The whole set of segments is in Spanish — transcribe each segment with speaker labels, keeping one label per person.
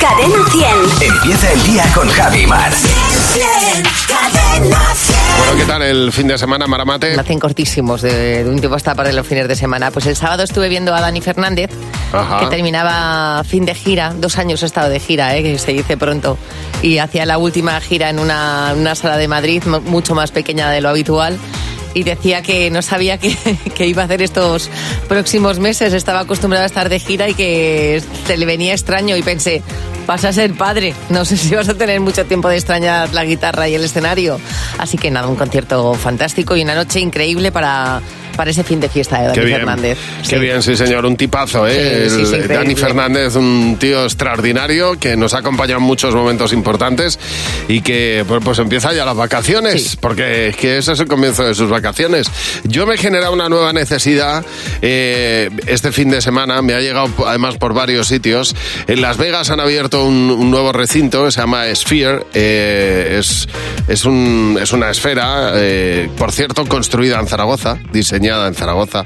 Speaker 1: Cadena 100.
Speaker 2: Empieza el día con Javi Mar.
Speaker 1: Cadena 100.
Speaker 3: Bueno, ¿qué tal el fin de semana, Maramate?
Speaker 4: Hacen cortísimos de, de un tiempo hasta para los fines de semana. Pues el sábado estuve viendo a Dani Fernández,
Speaker 3: Ajá.
Speaker 4: que terminaba fin de gira. Dos años he estado de gira, ¿eh? que se dice pronto. Y hacía la última gira en una, una sala de Madrid, mu- mucho más pequeña de lo habitual. Y decía que no sabía que, que iba a hacer estos próximos meses. Estaba acostumbrado a estar de gira y que se le venía extraño. Y pensé, vas a ser padre. No sé si vas a tener mucho tiempo de extrañar la guitarra y el escenario. Así que nada, un concierto fantástico y una noche increíble para, para ese fin de fiesta de Dani
Speaker 3: bien,
Speaker 4: Fernández.
Speaker 3: qué
Speaker 4: Sí.
Speaker 3: bien, sí señor, un tipazo, ¿eh?
Speaker 4: Sí, sí.
Speaker 3: Dani Fernández, un tío extraordinario que nos ha acompañado en muchos momentos importantes y que pues, empieza ya las vacaciones, porque es que ese es el comienzo de sus vacaciones. Yo me he generado una nueva necesidad eh, este fin de semana, me ha llegado además por varios sitios. En Las Vegas han abierto un, un nuevo recinto que se llama Sphere, eh, es, es, un- es una esfera, eh, por cierto, construida en Zaragoza, diseñada en Zaragoza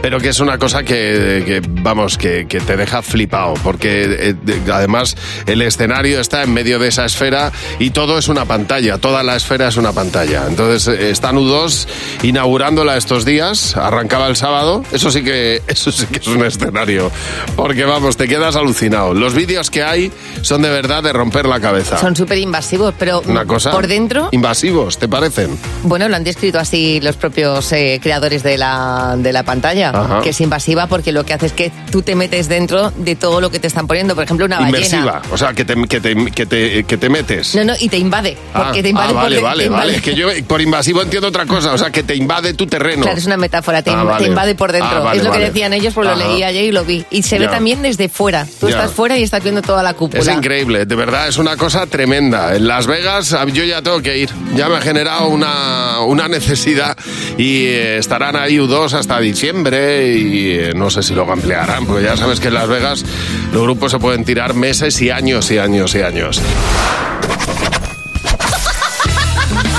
Speaker 3: pero que es una cosa que, vamos, que, te deja flipado, porque eh, de- además el escenario está en medio de esa esfera y todo es una pantalla, toda la esfera es una pantalla. Entonces están U2 inaugurándola estos días, arrancaba el sábado, eso sí que eso sí que es un escenario, porque vamos, te quedas alucinado. Los vídeos que hay son de verdad de romper la cabeza.
Speaker 4: Son súper invasivos, pero
Speaker 3: una cosa
Speaker 4: por dentro,
Speaker 3: invasivos, ¿te parecen?
Speaker 4: bueno, lo han descrito así los propios eh, creadores de la, de la pantalla,
Speaker 3: Ajá.
Speaker 4: que es invasiva porque lo que hace es que tú te metes dentro de todo lo que te están poniendo. Por ejemplo, una ballena.
Speaker 3: Inmersiva, o sea, que te, que te, que te, que te metes.
Speaker 4: No, no, y te invade. Porque
Speaker 3: Ah,
Speaker 4: te invade
Speaker 3: ah, vale, vale,
Speaker 4: te invade.
Speaker 3: vale. Es que yo por invasivo entiendo otra cosa, o sea, que te invade tu terreno.
Speaker 4: Claro, es una metáfora, te,
Speaker 3: Ah,
Speaker 4: inv-
Speaker 3: vale.
Speaker 4: te invade por dentro.
Speaker 3: Ah, vale,
Speaker 4: es lo que decían ellos, pues lo leí ayer y lo vi. Y se
Speaker 3: Ya.
Speaker 4: ve también desde fuera. Tú
Speaker 3: Ya.
Speaker 4: estás fuera y estás viendo toda la cúpula.
Speaker 3: Es increíble, de verdad, es una cosa tremenda. En Las Vegas yo ya tengo que ir. Ya me ha generado una, una necesidad y eh, estarán ahí U2 hasta diciembre y eh, no sé si luego ampliarán, porque ya sabes que en Las Vegas los grupos se pueden tirar meses y años y años y años.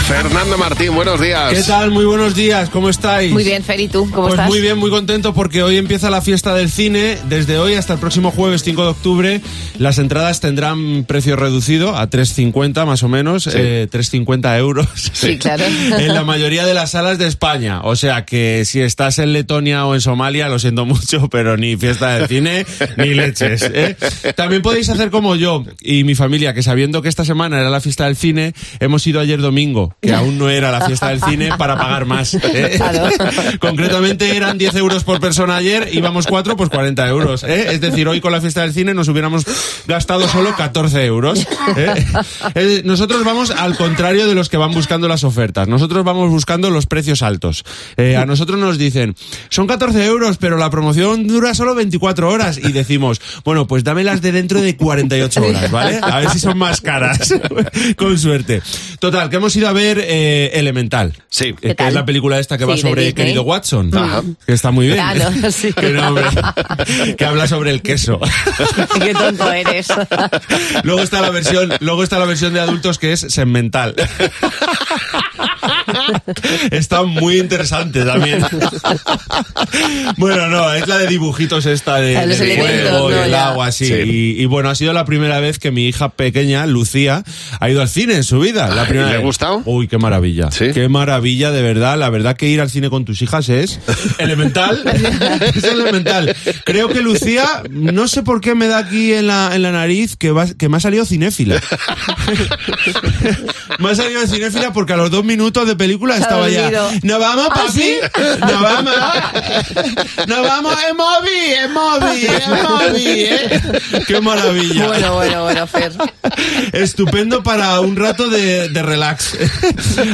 Speaker 3: Fernando Martín, buenos días.
Speaker 5: ¿Qué tal? Muy buenos días, ¿cómo estáis?
Speaker 4: Muy bien, Fer, ¿y tú? ¿Cómo
Speaker 5: Pues
Speaker 4: estás?
Speaker 5: muy bien, muy contento porque hoy empieza la fiesta del cine. Desde hoy hasta el próximo jueves 5 de octubre, las entradas tendrán precio reducido a 3,50 más o menos, eh, 3,50 euros.
Speaker 4: Sí, claro.
Speaker 5: en la mayoría de las salas de España. O sea que si estás en Letonia o en Somalia, lo siento mucho, pero ni fiesta del cine ni leches. ¿eh? También podéis hacer como yo y mi familia, que sabiendo que esta semana era la fiesta del cine, hemos ido ayer domingo, que aún no era la fiesta del cine, para pagar más. ¿eh?
Speaker 4: Claro.
Speaker 5: Concretamente eran 10 euros por persona ayer, íbamos cuatro, pues 40 euros. ¿eh? Es decir, hoy con la fiesta del cine nos hubiéramos gastado solo 14 euros. ¿eh? Nosotros vamos al contrario de los que van buscando las ofertas. Nosotros vamos buscando los precios altos. A nosotros nos dicen, son 14 euros, pero la promoción dura solo 24 horas. Y decimos, bueno, pues dámelas de dentro de 48 horas, ¿vale? A ver si son más caras. Con suerte. Total, que hemos ido a ver eh, Elemental.
Speaker 3: Sí.
Speaker 5: Eh,
Speaker 4: ¿Qué
Speaker 5: que
Speaker 4: tal?
Speaker 5: es la película esta que
Speaker 4: Sí,
Speaker 5: va sobre
Speaker 4: Disney.
Speaker 5: querido Watson.
Speaker 3: Ajá.
Speaker 5: Que está muy bien.
Speaker 4: No, sí.
Speaker 5: Que, no, hombre, que habla sobre el queso.
Speaker 4: Qué tonto eres.
Speaker 5: luego está la versión, luego está la versión de adultos que es segmental. Está muy interesante también. bueno, no, es la de dibujitos esta de, del
Speaker 4: elementos,
Speaker 5: fuego y
Speaker 4: no,
Speaker 5: el
Speaker 4: ya.
Speaker 5: agua, así.
Speaker 3: Sí.
Speaker 5: Y, y bueno, ha sido la primera vez que mi hija pequeña, Lucía, ha ido al cine en su vida. La
Speaker 3: Ay,
Speaker 5: primera
Speaker 3: ¿le ha gustado?
Speaker 5: Uy, qué maravilla.
Speaker 3: Sí.
Speaker 5: Qué maravilla, de verdad. La verdad que ir al cine con tus hijas es elemental. es elemental. Creo que Lucía, no sé por qué me da aquí en la, en la nariz que, va- que me ha salido cinéfila. me ha salido cinéfila porque a los dos minutos de película estaba ya. ¿No vamos,
Speaker 4: ¿Ah,
Speaker 5: papi?
Speaker 4: sí?
Speaker 5: ¿No vamos? ¿No vamos? ¡Es móvil! ¡Es móvil! ¡Es móvil! ¿eh? ¡Qué maravilla!
Speaker 4: Bueno, bueno, bueno, Fer.
Speaker 5: Estupendo para un rato de, de relax.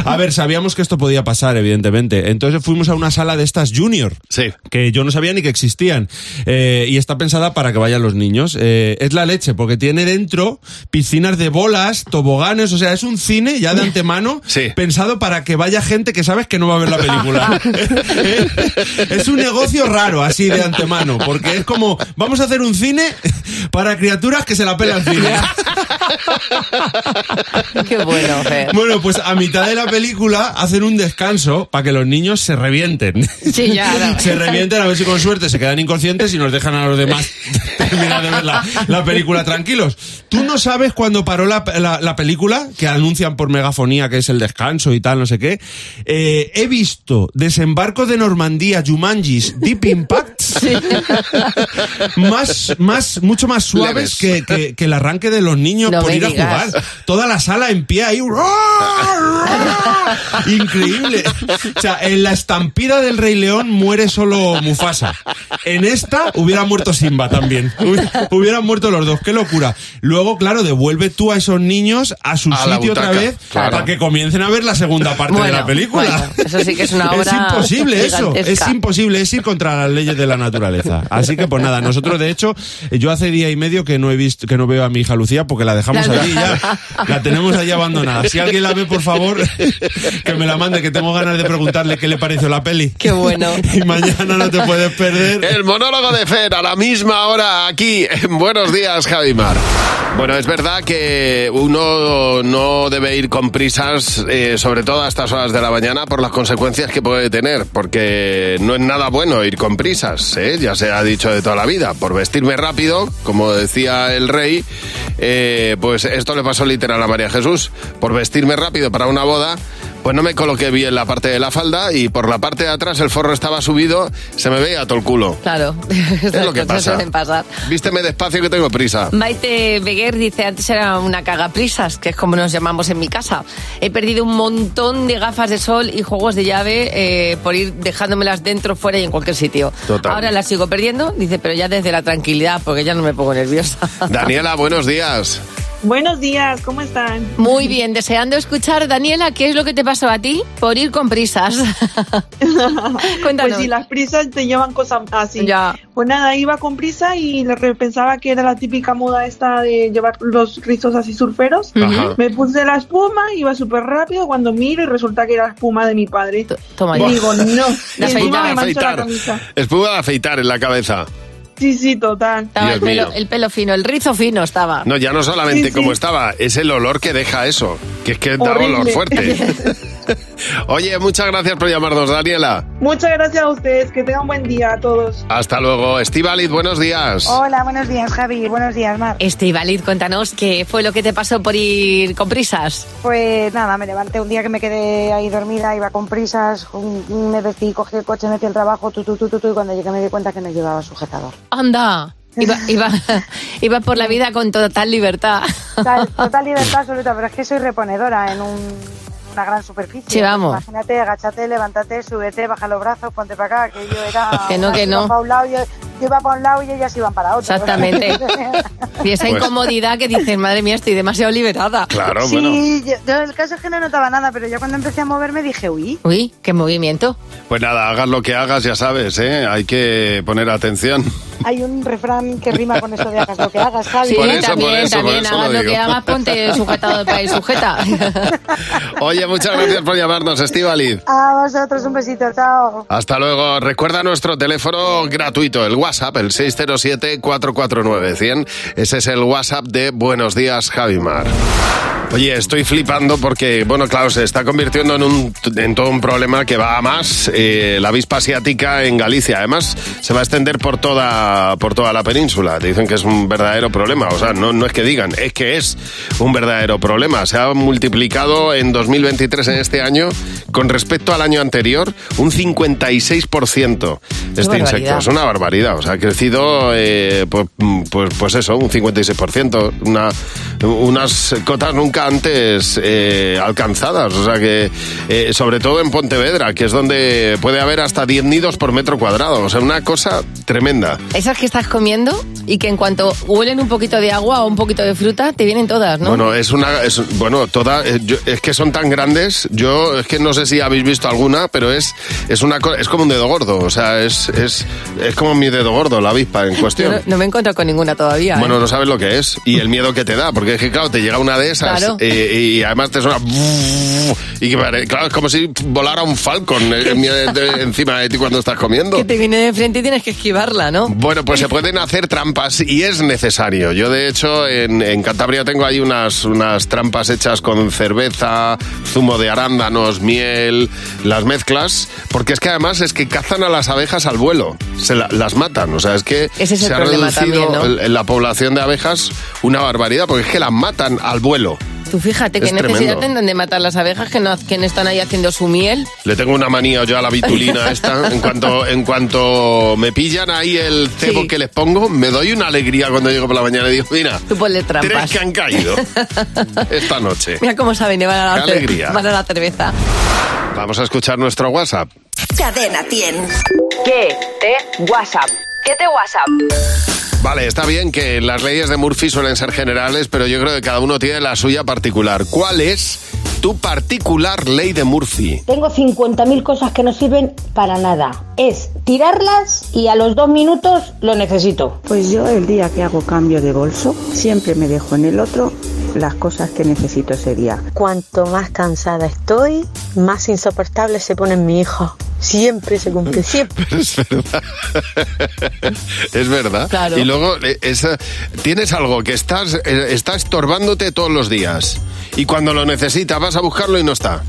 Speaker 5: A ver, sabíamos que esto podía pasar, evidentemente. Entonces fuimos a una sala de estas junior.
Speaker 3: Sí.
Speaker 5: Que yo no sabía ni que existían. Eh, y está pensada para que vayan los niños. Eh, es la leche, porque tiene dentro piscinas de bolas, toboganes, o sea, es un cine ya de antemano
Speaker 3: Sí.
Speaker 5: pensado para que vaya gente que sabes que no va a ver la película. es un negocio raro, así de antemano, porque es como, vamos a hacer un cine para criaturas que se la pelan cine.
Speaker 4: Qué bueno, Fer.
Speaker 5: Bueno, pues a mitad de la película hacen un descanso para que los niños se revienten.
Speaker 4: Sí, ya, no.
Speaker 5: Se revienten a ver si con suerte se quedan inconscientes y nos dejan a los demás terminar de ver la, la película tranquilos. ¿Tú no sabes cuándo paró la, la- la película? Que anuncian por megafonía que es el descanso y tal, no sé qué. Eh, he visto Desembarco de Normandía, Jumanjis, Deep Impact. más, más, mucho más suaves que, que- que el arranque de los niños
Speaker 4: No
Speaker 5: por ir a jugar. Toda la sala en pie ahí. Increíble. O sea, en la estampida del Rey León muere solo Mufasa. En esta hubiera muerto Simba también. Hubi- Hubieran muerto los dos. Qué locura. Luego, claro, devuelve tú a esos niños a su
Speaker 3: A
Speaker 5: sitio otra vez
Speaker 3: claro.
Speaker 5: para que comiencen a ver la segunda parte de
Speaker 4: Bueno,
Speaker 5: la película.
Speaker 4: bueno, eso sí que es una
Speaker 5: Es
Speaker 4: obra
Speaker 5: imposible eso. Es imposible. Es ir contra las leyes de la naturaleza. Así que, pues nada, nosotros de hecho, yo hace día y medio que no he visto, que no veo a mi hija Lucía porque la dejamos allí ya. La tenemos allí abandonada. Si alguien la ve, por favor, que me la mande, que tengo ganas de preguntarle qué le pareció la peli.
Speaker 4: Qué bueno.
Speaker 5: Y mañana no te puedes perder.
Speaker 3: El monólogo de Fer a la misma hora aquí en Buenos Días, Javimar. Bueno, es verdad que uno no debe ir con prisas, eh, sobre todo a estas horas de la mañana, por las consecuencias que puede tener, porque no es nada bueno ir con prisas, ¿eh? ya se ha dicho de toda la vida. Por vestirme rápido, como decía el rey, eh, pues esto le pasó literal a María Jesús. Por vestirme rápido para una boda, pues no me coloqué bien la parte de la falda y por la parte de atrás el forro estaba subido, se me veía todo el culo.
Speaker 4: Claro.
Speaker 3: Es lo que pasa.
Speaker 4: Pasar.
Speaker 3: Vísteme despacio que tengo prisa.
Speaker 4: Maite Beguer dice, antes era una cagaprisas, que es como nos llamamos en mi casa. He perdido un montón de gafas de sol y juegos de llave eh, por ir dejándomelas dentro, fuera y en cualquier sitio.
Speaker 3: Total.
Speaker 4: Ahora las sigo perdiendo, dice, pero ya desde la tranquilidad, porque ya no me pongo nerviosa.
Speaker 3: Daniela, buenos días.
Speaker 1: Buenos días, ¿cómo están?
Speaker 4: Muy bien, deseando escuchar, Daniela, ¿qué es lo que te pasó a ti por ir con prisas? Cuéntanos.
Speaker 1: Pues si las prisas te llevan cosas así.
Speaker 4: Ya.
Speaker 1: Pues nada, iba con prisa y pensaba que era la típica moda esta de llevar los rizos así surferos.
Speaker 3: Ajá.
Speaker 1: Me puse la espuma, iba súper rápido, cuando miro y resulta que era la espuma de mi padre.
Speaker 4: T- Toma
Speaker 1: Y
Speaker 4: ya.
Speaker 1: digo, no.
Speaker 4: La
Speaker 1: la
Speaker 3: afeitar.
Speaker 1: camisa.
Speaker 3: Espuma de afeitar en la cabeza.
Speaker 1: Sí, sí, total.
Speaker 4: Estaba el pelo, el pelo fino, el rizo fino estaba.
Speaker 3: No, ya no solamente
Speaker 1: Sí, sí.
Speaker 3: como estaba, es el olor que deja eso, que es que da olor fuerte. Oye, muchas gracias por llamarnos, Daniela.
Speaker 1: Muchas gracias a ustedes, que tengan buen día a todos.
Speaker 3: Hasta luego. Estivaliz, buenos días.
Speaker 6: Hola, buenos días, Javi. Buenos días, Mar.
Speaker 4: Estivaliz, cuéntanos qué fue lo que te pasó por ir con prisas.
Speaker 6: Pues nada, me levanté un día que me quedé ahí dormida, iba con prisas, un- me vestí, cogí el coche, me fui al trabajo, tu, tu, tu, tu, tu, y cuando llegué me di cuenta que no llevaba sujetador.
Speaker 4: Anda. Iba, iba, iba por la vida con total libertad.
Speaker 6: Total, total libertad absoluta, pero es que soy reponedora en un- una gran superficie.
Speaker 4: Sí, vamos.
Speaker 6: Imagínate, agáchate, levántate, súbete, baja los brazos, ponte para acá, que yo era...
Speaker 4: Que no, que no.
Speaker 6: un lado, yo, yo iba para un lado y ellas iban para otro.
Speaker 4: Exactamente. Y esa
Speaker 3: Pues-
Speaker 4: incomodidad que dices, madre mía, estoy demasiado liberada.
Speaker 3: Claro,
Speaker 6: sí,
Speaker 3: bueno.
Speaker 6: yo, yo el caso es que no notaba nada, pero yo cuando empecé a moverme dije, uy,
Speaker 4: Uy, qué movimiento.
Speaker 3: Pues nada, hagas lo que hagas, ya sabes, ¿eh? Hay que poner atención.
Speaker 6: hay un refrán que rima con eso de hagas lo que hagas, Javi.
Speaker 4: Sí,
Speaker 3: Por eso,
Speaker 4: también,
Speaker 3: por eso, por
Speaker 4: también.
Speaker 3: eso lo
Speaker 4: hagas lo,
Speaker 3: digo.
Speaker 4: que hagas, ponte sujetado para ir sujeta.
Speaker 3: Oye, muchas gracias por llamarnos, Estivaliz.
Speaker 6: A vosotros un besito, chao.
Speaker 3: Hasta luego. Recuerda nuestro teléfono gratuito, el WhatsApp, el 607-449-100. Ese es el WhatsApp de Buenos Días, Javimar. Oye, estoy flipando porque, bueno, claro, se está convirtiendo en, un, en todo un problema que va a más. eh, la avispa asiática en Galicia, además, se va a extender por toda, por toda la península. Dicen que es un verdadero problema. O sea, no, no es que digan, es que es un verdadero problema. Se ha multiplicado en 2023, en este año, con respecto al año anterior, un 56% este insecto. Es una barbaridad. O sea, ha crecido, eh, pues, pues, pues eso, un 56%. Una, unas cotas nunca antes eh, alcanzadas. O sea que, eh, sobre todo en Pontevedra, que es donde puede haber hasta 10 nidos por metro cuadrado. O sea, una cosa tremenda.
Speaker 4: Esas que estás comiendo y que en cuanto huelen un poquito de agua o un poquito de fruta, te vienen todas, ¿no?
Speaker 3: Bueno, es una. Es, bueno, toda. eh, es que son tan grandes. Yo es que no sé si habéis visto alguna, pero es, es una es como un dedo gordo. O sea, es, es, es como mi dedo gordo, la avispa en cuestión.
Speaker 4: no, no me encuentro con ninguna todavía. ¿eh?
Speaker 3: Bueno, no sabes lo que es y el miedo que te da, porque es que, claro, te llega una de esas
Speaker 4: Claro.
Speaker 3: y, y además te suena... Y que claro, es como si volara un falcon eh, de- encima de ti cuando estás comiendo.
Speaker 4: Que te viene de frente y tienes que esquivarla, ¿no?
Speaker 3: Bueno, pues se pueden hacer trampas y es necesario. Yo, de hecho, en, en Cantabria tengo ahí unas, unas trampas hechas con cerveza, zumo de arándanos, miel, las mezclas, porque es que además es que cazan a las abejas al vuelo, se la- las matan. O sea, es que
Speaker 4: Ese es el
Speaker 3: se ha reducido
Speaker 4: también,
Speaker 3: la población de abejas una barbaridad, porque es que las matan al vuelo.
Speaker 4: Tú fíjate qué
Speaker 3: Es
Speaker 4: necesidad tendrán de matar las abejas que no, que no están ahí haciendo su miel.
Speaker 3: Le tengo una manía yo a la vitulina esta. En cuanto, en cuanto me pillan ahí el cebo
Speaker 4: Sí.
Speaker 3: que les pongo, me doy una alegría cuando llego por la mañana y digo, mira,
Speaker 4: Tú ponle trampas.
Speaker 3: tres que han caído esta noche.
Speaker 4: Mira cómo saben, y van a la,
Speaker 3: Qué alegría.
Speaker 4: van a la cerveza.
Speaker 3: Vamos a escuchar nuestro WhatsApp.
Speaker 2: Cadena 100.
Speaker 7: ¿Qué te WhatsApp? ¿Qué te WhatsApp?
Speaker 3: Vale, está bien que las leyes de Murphy suelen ser generales, pero yo creo que cada uno tiene la suya particular. ¿Cuál es tu particular ley de Murphy?
Speaker 8: Tengo 50.000 cosas que no sirven para nada. Es tirarlas y a los dos minutos lo necesito.
Speaker 9: Pues yo el día que hago cambio de bolso, siempre me dejo en el otro las cosas que necesito ese día.
Speaker 10: Cuanto más cansada estoy, más insoportable se pone mi hijo. Siempre se cumple, siempre.
Speaker 3: Es verdad. es verdad.
Speaker 4: Claro.
Speaker 3: Y luego, eh, esa- tienes algo que estás, eh, está estorbándote todos los días. Y cuando lo necesitas, vas a buscarlo y no está.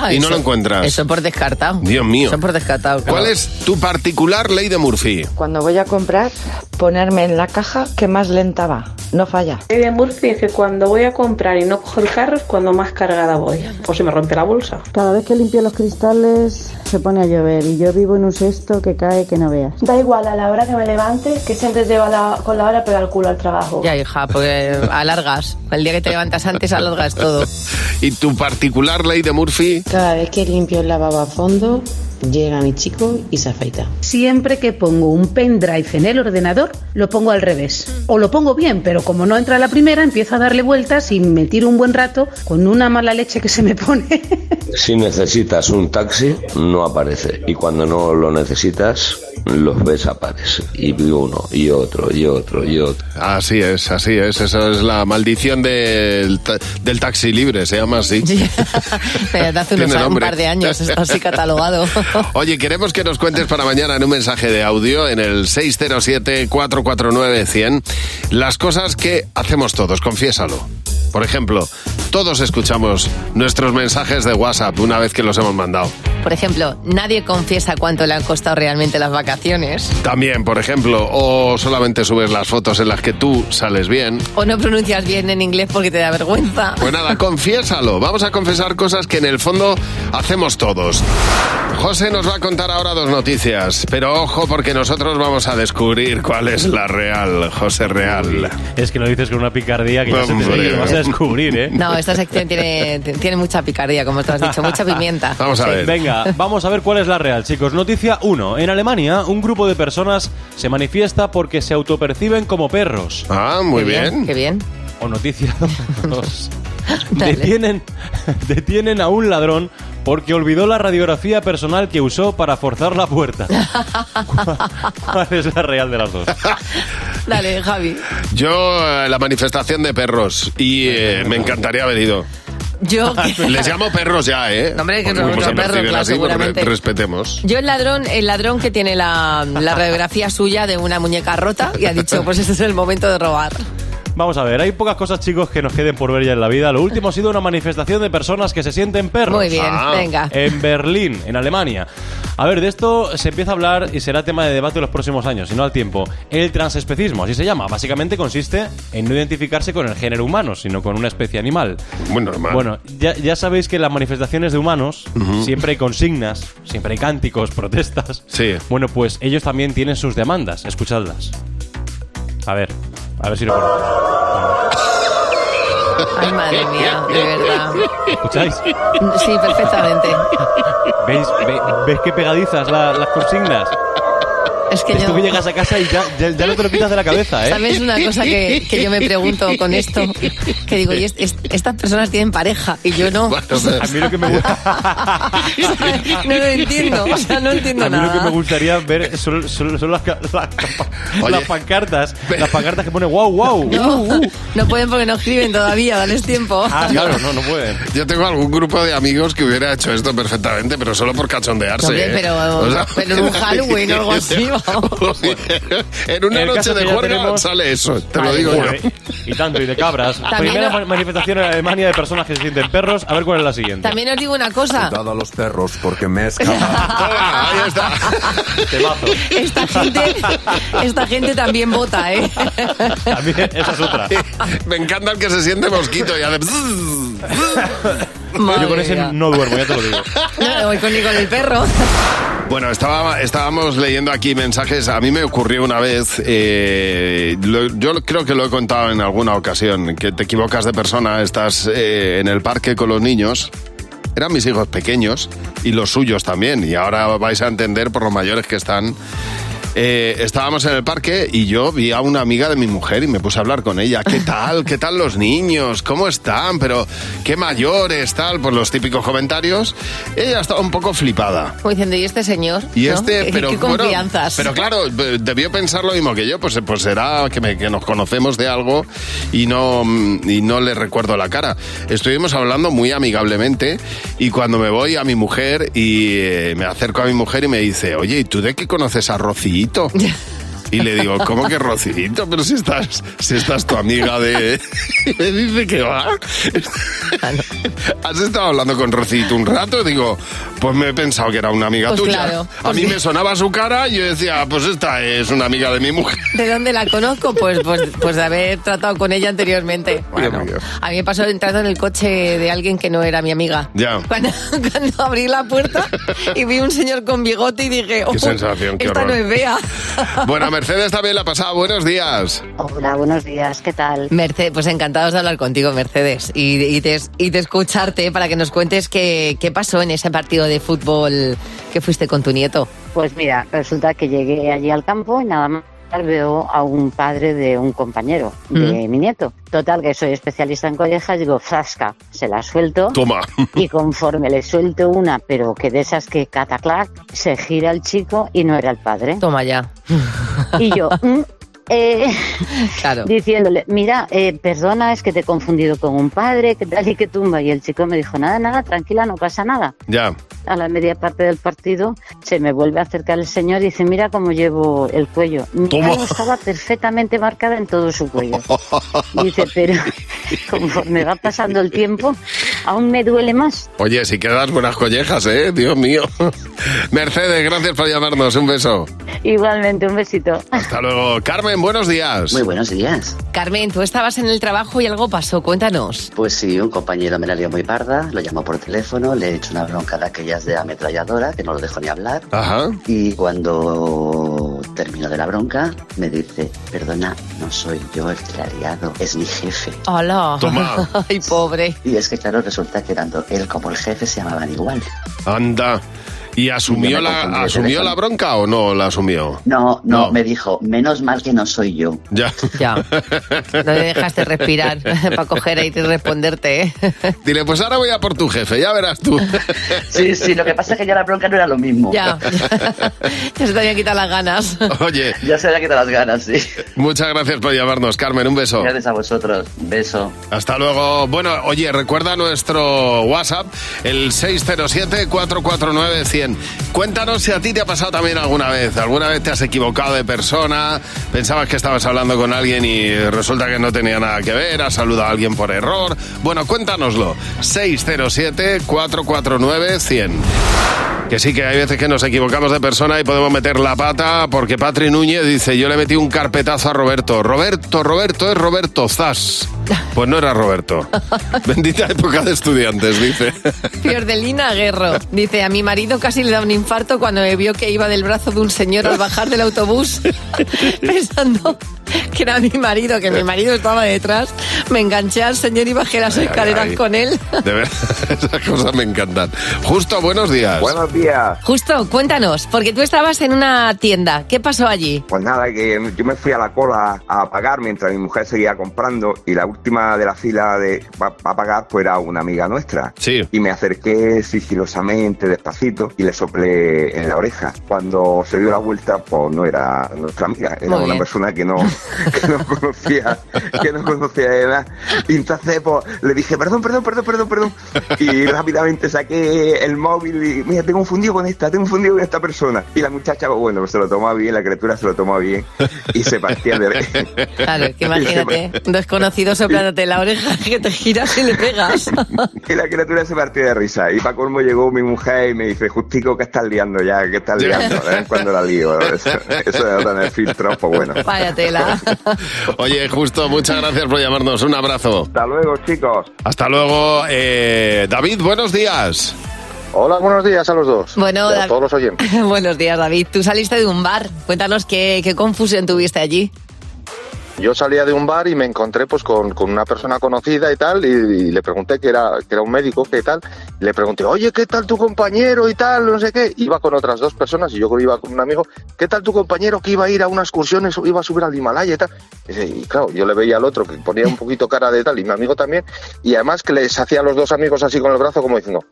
Speaker 4: Ah,
Speaker 3: y no lo encuentras.
Speaker 4: Eso por descartado.
Speaker 3: Dios mío.
Speaker 4: Eso por descartado.
Speaker 3: ¿Cuál
Speaker 4: claro.
Speaker 3: es tu particular ley de Murphy?
Speaker 9: Cuando voy a comprar, ponerme en la caja que más lenta va. No falla.
Speaker 11: ley de Murphy es que cuando voy a comprar y no cojo el carro es cuando más cargada voy. O se me rompe la bolsa.
Speaker 9: Cada vez que limpio los cristales se pone a llover y yo vivo en un cesto que cae que no veas.
Speaker 11: Da igual a la hora que me levante, que siempre lleva la- con la hora pega el culo al trabajo.
Speaker 4: Ya, hija, porque alargas. El día que te levantas antes alargas todo.
Speaker 3: ¿Y tu particular ley de Murphy?
Speaker 10: Cada vez que limpio el lavabo a fondo, llega mi chico y se afeita.
Speaker 8: Siempre que pongo un pendrive en el ordenador, lo pongo al revés. O lo pongo bien, pero como no entra la primera, empiezo a darle vueltas y me tiro un buen rato con una mala leche que se me pone.
Speaker 12: Si necesitas un taxi, no aparece. Y cuando no lo necesitas, los ves a pares. Y uno, y otro, y otro, y otro.
Speaker 3: Así es, así es. Esa es la maldición del, ta- del taxi libre, se llama así.
Speaker 4: Hace unos, un par de años está así catalogado.
Speaker 3: Oye, queremos que nos cuentes para mañana en un mensaje de audio en el 607-449-100 las cosas que hacemos todos, confiésalo. Por ejemplo, todos escuchamos nuestros mensajes de WhatsApp una vez que los hemos mandado.
Speaker 4: Por ejemplo, nadie confiesa cuánto le han costado realmente las vacaciones.
Speaker 3: También, por ejemplo, o solamente subes las fotos en las que tú sales bien.
Speaker 4: O no pronuncias bien en inglés porque te da vergüenza.
Speaker 3: Pues nada, confiésalo. Vamos a confesar cosas que en el fondo hacemos todos. José nos va a contar ahora dos noticias, pero ojo porque nosotros vamos a descubrir cuál es la real, José Real.
Speaker 13: Es que lo dices con una picardía que ya se te Descubrir, ¿eh?
Speaker 4: No, esta sección tiene, tiene mucha picardía, como tú has dicho, mucha pimienta.
Speaker 3: Vamos a
Speaker 4: Sí.
Speaker 3: ver.
Speaker 13: Venga, vamos a ver cuál es la real, chicos. Noticia 1. En Alemania, un grupo de personas se manifiesta porque se autoperciben como perros.
Speaker 3: Ah, muy
Speaker 4: Qué
Speaker 3: bien.
Speaker 4: Qué bien.
Speaker 13: O noticia 2.
Speaker 4: Dale.
Speaker 13: Detienen, detienen a un ladrón porque olvidó la radiografía personal que usó para forzar la puerta. ¿Cuál, cuál es la real de las dos?
Speaker 4: Dale, Javi.
Speaker 3: Yo, eh, la manifestación de perros, y eh, me encantaría haber ido.
Speaker 4: Yo,
Speaker 3: Les llamo perros ya, ¿eh?
Speaker 4: No, hombre, que
Speaker 3: Porque como
Speaker 4: unos
Speaker 3: se
Speaker 4: perros,
Speaker 3: perciben
Speaker 4: claro,
Speaker 3: así,
Speaker 4: seguramente.
Speaker 3: re- respetemos.
Speaker 4: yo el ladrón, el ladrón que tiene la, la radiografía suya de una muñeca rota y ha dicho, pues este es el momento de robar.
Speaker 13: Vamos a ver, hay pocas cosas, chicos, que nos queden por ver ya en la vida. Lo último ha sido una manifestación de personas que se sienten perros.
Speaker 4: Muy bien,
Speaker 3: Ah.
Speaker 4: venga.
Speaker 13: En Berlín, en Alemania. A ver, de esto se empieza a hablar y será tema de debate en los próximos años, si no al tiempo. El transespecismo, así se llama. Básicamente consiste en no identificarse con el género humano, sino con una especie animal.
Speaker 3: Muy normal.
Speaker 13: Bueno, ya, ya sabéis que en las manifestaciones de humanos siempre hay consignas, siempre hay cánticos, protestas.
Speaker 3: Sí.
Speaker 13: Bueno, pues ellos también tienen sus demandas. Escuchadlas. A ver, a ver si lo conocéis.
Speaker 4: Ay, madre mía, de verdad.
Speaker 13: ¿Escucháis?
Speaker 4: Sí, perfectamente.
Speaker 13: ¿Veis, ve- ¿Ves qué pegadizas la- las consignas?
Speaker 4: Es que yo-
Speaker 13: que llegas a casa y ya, ya, ya no te lo quitas de la cabeza, ¿eh?
Speaker 4: ¿Sabes una cosa que, que yo me pregunto con esto? Que digo, y es- es- estas personas tienen pareja y yo no.
Speaker 13: A mí lo que me gusta...
Speaker 4: No lo entiendo, o sea, no entiendo
Speaker 13: A mí lo que me
Speaker 4: nada.
Speaker 13: gustaría ver son, son- son las, las las pancartas. Las pancartas que pone wow, wow.
Speaker 4: No, no pueden porque no escriben todavía, dales tiempo.
Speaker 13: Ah, claro, no, no pueden.
Speaker 3: Yo tengo algún grupo de amigos que hubiera hecho esto perfectamente, pero solo por cachondearse.
Speaker 4: Hombre,
Speaker 3: ¿eh?
Speaker 4: pero- pero en un Halloween o algo así,
Speaker 3: en una
Speaker 13: el
Speaker 3: noche de juerga
Speaker 13: tenemos-
Speaker 3: sale eso, te lo digo yo.
Speaker 13: Y tanto, y de cabras.
Speaker 4: También
Speaker 13: Primera
Speaker 4: no-
Speaker 13: manifestación en Alemania de personas que se sienten perros. A ver cuál es la siguiente.
Speaker 4: También os digo una cosa.
Speaker 14: Cuidado a los perros porque me he escapado.
Speaker 3: Ahí está.
Speaker 13: Temazo.
Speaker 4: Esta gente, esta gente también vota, ¿eh?
Speaker 13: También, esa es otra.
Speaker 3: Me encanta el que se siente mosquito y hace...
Speaker 13: Yo con ese no duermo, ya te lo digo.
Speaker 4: No, voy con, ni con el perro.
Speaker 3: Bueno, estaba, estábamos leyendo aquí mensajes. A mí me ocurrió una vez, eh, lo- yo creo que lo he contado en alguna ocasión, que te equivocas de persona, estás eh, en el parque con los niños. Eran mis hijos pequeños y los suyos también. Y ahora vais a entender por los mayores que están. Eh, estábamos en el parque y yo vi a una amiga de mi mujer y me puse a hablar con ella. ¿Qué tal? ¿Qué tal los niños? ¿Cómo están? Pero qué mayores, tal, por los típicos comentarios. Ella estaba un poco flipada.
Speaker 4: Como diciendo, ¿y este señor?
Speaker 3: Y
Speaker 4: ¿no?
Speaker 3: este,
Speaker 4: ¿Qué-
Speaker 3: pero
Speaker 4: qué
Speaker 3: bueno,
Speaker 4: confianzas.
Speaker 3: pero claro, eh, debió pensar lo mismo que yo, pues, pues será que, me- que nos conocemos de algo y no, mm, y no le recuerdo la cara. Estuvimos hablando muy amigablemente y cuando me voy a mi mujer y eh, me acerco a mi mujer y me dice, oye, ¿y tú de qué conoces a Rocito? Y le digo, ¿cómo que Rocito? Pero si estás, si estás tu amiga de... Y me dice que va. ¿Has estado hablando con Rocito un rato? Digo, pues me he pensado que era una amiga
Speaker 4: Pues
Speaker 3: tuya.
Speaker 4: claro,
Speaker 3: a
Speaker 4: pues
Speaker 3: mí
Speaker 4: sí.
Speaker 3: me sonaba su cara y yo decía, pues esta es una amiga de mi mujer.
Speaker 4: ¿De dónde la conozco? Pues, pues, pues de haber tratado con ella anteriormente. Bueno, a mí me pasó entrando en el coche de alguien que no era mi amiga.
Speaker 3: Ya.
Speaker 4: Cuando, cuando abrí la puerta y vi un señor con bigote y dije, oh,
Speaker 3: sensación, qué
Speaker 4: esta
Speaker 3: horror.
Speaker 4: no es Bea.
Speaker 3: Bueno, Mercedes también la ha pasado. Buenos días.
Speaker 15: Hola, buenos días, ¿qué tal?
Speaker 4: Mercedes, pues encantados de hablar contigo, Mercedes, y, y de, y de escucharte para que nos cuentes qué, qué pasó en ese partido de fútbol que fuiste con tu nieto.
Speaker 15: Pues mira, resulta que llegué allí al campo y nada más veo a un padre de un compañero de
Speaker 3: Mm.
Speaker 15: mi nieto. Total, que soy especialista en collejas, digo, frasca, se la suelto.
Speaker 3: Toma.
Speaker 15: Y conforme le suelto una, pero que de esas que cataclac, se gira el chico y no era el padre.
Speaker 4: Toma ya.
Speaker 15: Y yo, mm, eh,
Speaker 4: Claro.
Speaker 15: diciéndole, mira, eh, perdona, es que te he confundido con un padre, que tal y que tumba. Y el chico me dijo, nada, nada, tranquila, no pasa nada.
Speaker 3: Ya.
Speaker 15: A la media parte del partido se me vuelve a acercar el señor y dice, mira cómo llevo el cuello. Mi algo estaba perfectamente marcada en todo su cuello. Dice, pero conforme va pasando el tiempo, aún me duele más.
Speaker 3: Oye, si quedas buenas collejas, ¿eh? Dios mío. Mercedes, gracias por llamarnos. Un beso.
Speaker 15: Igualmente, un besito.
Speaker 3: Hasta luego. Carmen, buenos días.
Speaker 16: Muy buenos días.
Speaker 4: Carmen, tú estabas en el trabajo y algo pasó, cuéntanos.
Speaker 16: Pues sí, un compañero me la lió muy parda, lo llamó por teléfono, le he hecho una bronca de aquellas de ametralladora, que no lo dejo ni hablar.
Speaker 3: Ajá.
Speaker 16: Y cuando terminó de la bronca, me dice, perdona, no soy yo el liado, es mi jefe.
Speaker 4: Hola.
Speaker 3: Toma.
Speaker 4: Ay, pobre.
Speaker 16: Y es que claro, resulta que tanto él como el jefe se llamaban igual.
Speaker 3: Anda. ¿Y asumió, la, asumió la bronca o no la asumió?
Speaker 16: No, no,
Speaker 3: No.
Speaker 16: me dijo, menos mal que no soy yo.
Speaker 3: Ya.
Speaker 4: Ya. No le dejaste respirar para coger ahí y responderte, ¿eh?
Speaker 3: Dile, pues ahora voy a por tu jefe, ya verás tú.
Speaker 16: Sí, sí, lo que pasa es que ya la bronca no era lo mismo.
Speaker 4: Ya. Ya se te habían quitado las ganas.
Speaker 3: Oye,
Speaker 16: Ya se había quitado las ganas, sí.
Speaker 3: muchas gracias por llamarnos, Carmen. Un beso.
Speaker 16: Gracias a vosotros. Beso.
Speaker 3: Hasta luego. Bueno, oye, recuerda nuestro WhatsApp, el 607-449-100. Cuéntanos si a ti te ha pasado también alguna vez. ¿Alguna vez te has equivocado de persona? Pensabas que estabas hablando con alguien y resulta que no tenía nada que ver. Has saludado a alguien por error. Bueno, cuéntanoslo. 607-449-100. Que sí, que hay veces que nos equivocamos de persona y podemos meter la pata porque Patri Núñez dice, yo le metí un carpetazo a Roberto. Roberto, Roberto, es Roberto Zas. Pues no era Roberto. Bendita época de estudiantes, dice.
Speaker 4: Fiordelina Guerro dice, a mi marido casi le da un infarto cuando me vio que iba del brazo de un señor al bajar del autobús pensando que era mi marido, que mi marido estaba detrás. Me enganché al señor y bajé las
Speaker 3: Ay, ay,
Speaker 4: escaleras
Speaker 3: ay.
Speaker 4: con él.
Speaker 3: De verdad, esas cosas me encantan. Justo, buenos días.
Speaker 17: Buenos días.
Speaker 4: Justo, cuéntanos, porque tú estabas en una tienda. ¿Qué pasó allí?
Speaker 17: Pues nada, que yo me fui a la cola a pagar mientras mi mujer seguía comprando y la última de la fila de para pagar pues era una amiga nuestra.
Speaker 3: Sí.
Speaker 17: Y me acerqué sigilosamente, despacito, y le soplé en la oreja. Cuando se dio la vuelta, pues no era nuestra amiga, era
Speaker 4: Muy
Speaker 17: una
Speaker 4: bien.
Speaker 17: persona que no, que no conocía, que no conocía de nada. Y entonces pues le dije, perdón, perdón, perdón, perdón, perdón. Y rápidamente saqué el móvil y, mira, tengo confundido con esta, tengo confundido con esta persona. Y la muchacha, pues, bueno, se lo tomó bien, la criatura se lo tomó bien y se partía de
Speaker 4: Claro, que imagínate, un en la oreja que te giras y le pegas.
Speaker 17: Y la criatura se partió de risa. Y para colmo llegó mi mujer y me dice, Justico, ¿qué estás liando ya? ¿Qué estás liando? En cuando la lío. Eso, eso de no tener filtros, pues bueno.
Speaker 4: Vaya tela.
Speaker 3: Oye, justo, muchas gracias por llamarnos. Un abrazo.
Speaker 17: Hasta luego, chicos.
Speaker 3: Hasta luego. Eh, David, buenos días.
Speaker 18: Hola, buenos días a los dos.
Speaker 4: Bueno,
Speaker 18: Y a todos los oyentes.
Speaker 4: Buenos días, David. Tú saliste de un bar. Cuéntanos qué, qué confusión tuviste allí.
Speaker 18: Yo salía de un bar y me encontré pues con, con una persona conocida y tal, y, le pregunté que era, que era un médico, que tal, le pregunté, oye, ¿qué tal tu compañero y tal? No sé qué. Iba con otras dos personas y yo iba con un amigo, ¿qué tal tu compañero que iba a ir a una excursión, iba a subir al Himalaya y tal? Y, claro, yo le veía al otro que ponía un poquito cara de tal, y mi amigo también, y además que les hacía a los dos amigos así con el brazo como diciendo,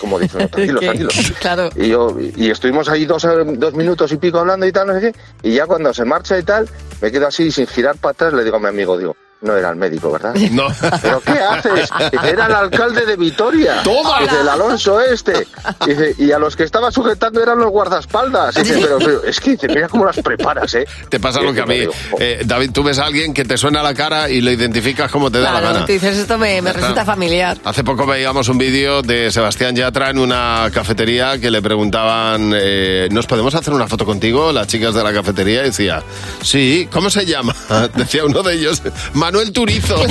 Speaker 18: como diciendo, tranquilos, tranquilos.
Speaker 4: Claro.
Speaker 18: Y yo y estuvimos ahí dos, dos minutos y pico hablando y tal, no sé qué. Y ya cuando se marcha y tal, me quedo así sin girar para atrás, le digo a mi amigo, digo, no era el médico, ¿verdad?
Speaker 3: No.
Speaker 18: ¿Pero qué haces? Dice, era el alcalde de Vitoria.
Speaker 3: ¡Toma!
Speaker 18: Dice, el Alonso este. Dice, y a los que estaba sujetando eran los guardaespaldas. Dice, pero, pero es que dice, mira cómo las preparas, ¿eh?
Speaker 3: Te pasa lo que a mí. Eh, David, tú ves a alguien que te suena la cara y lo identificas como te da la
Speaker 4: Claro,
Speaker 3: gana.
Speaker 4: tú dices, esto me, resulta familiar.
Speaker 3: Hace poco veíamos un vídeo de Sebastián Yatra en una cafetería que le preguntaban, eh, ¿nos podemos hacer una foto contigo? Las chicas de la cafetería y decía, sí, ¿cómo se llama? Decía uno de ellos, Manuel Turizo.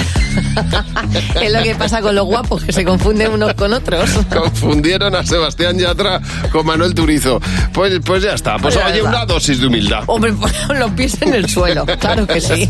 Speaker 4: Es lo que pasa con los guapos, que se confunden unos con otros.
Speaker 3: Confundieron a Sebastián Yatra con Manuel Turizo. Pues, pues ya está, pues oye, una dosis de humildad.
Speaker 4: Hombre, pon los pies en el suelo, claro que sí.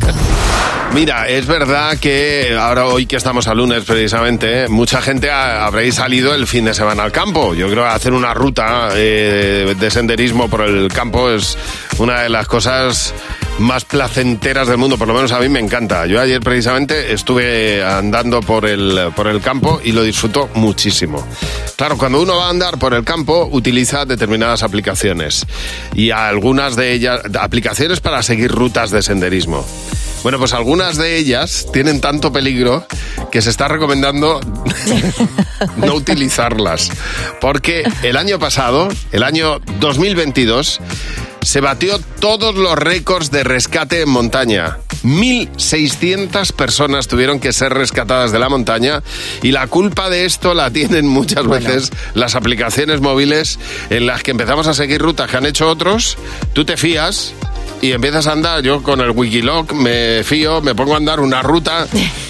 Speaker 3: Mira, es verdad que ahora hoy que estamos a lunes precisamente, mucha gente ha- habréis salido el fin de semana al campo. Yo creo que hacer una ruta eh, de senderismo por el campo es una de las cosas más placenteras del mundo, por lo menos a mí me encanta. Yo ayer precisamente estuve andando por el, por el campo y lo disfruto muchísimo. Claro, cuando uno va a andar por el campo utiliza determinadas aplicaciones y algunas de ellas, aplicaciones para seguir rutas de senderismo. Bueno, pues algunas de ellas tienen tanto peligro que se está recomendando no utilizarlas. Porque el año pasado, el año 2022, se batió todos los récords de rescate en montaña. 1.600 personas tuvieron que ser rescatadas de la montaña y la culpa de esto la tienen muchas veces las aplicaciones móviles en las que empezamos a seguir rutas que han hecho otros, tú te fías y empiezas a andar, yo con el Wikiloc me fío, me pongo a andar una ruta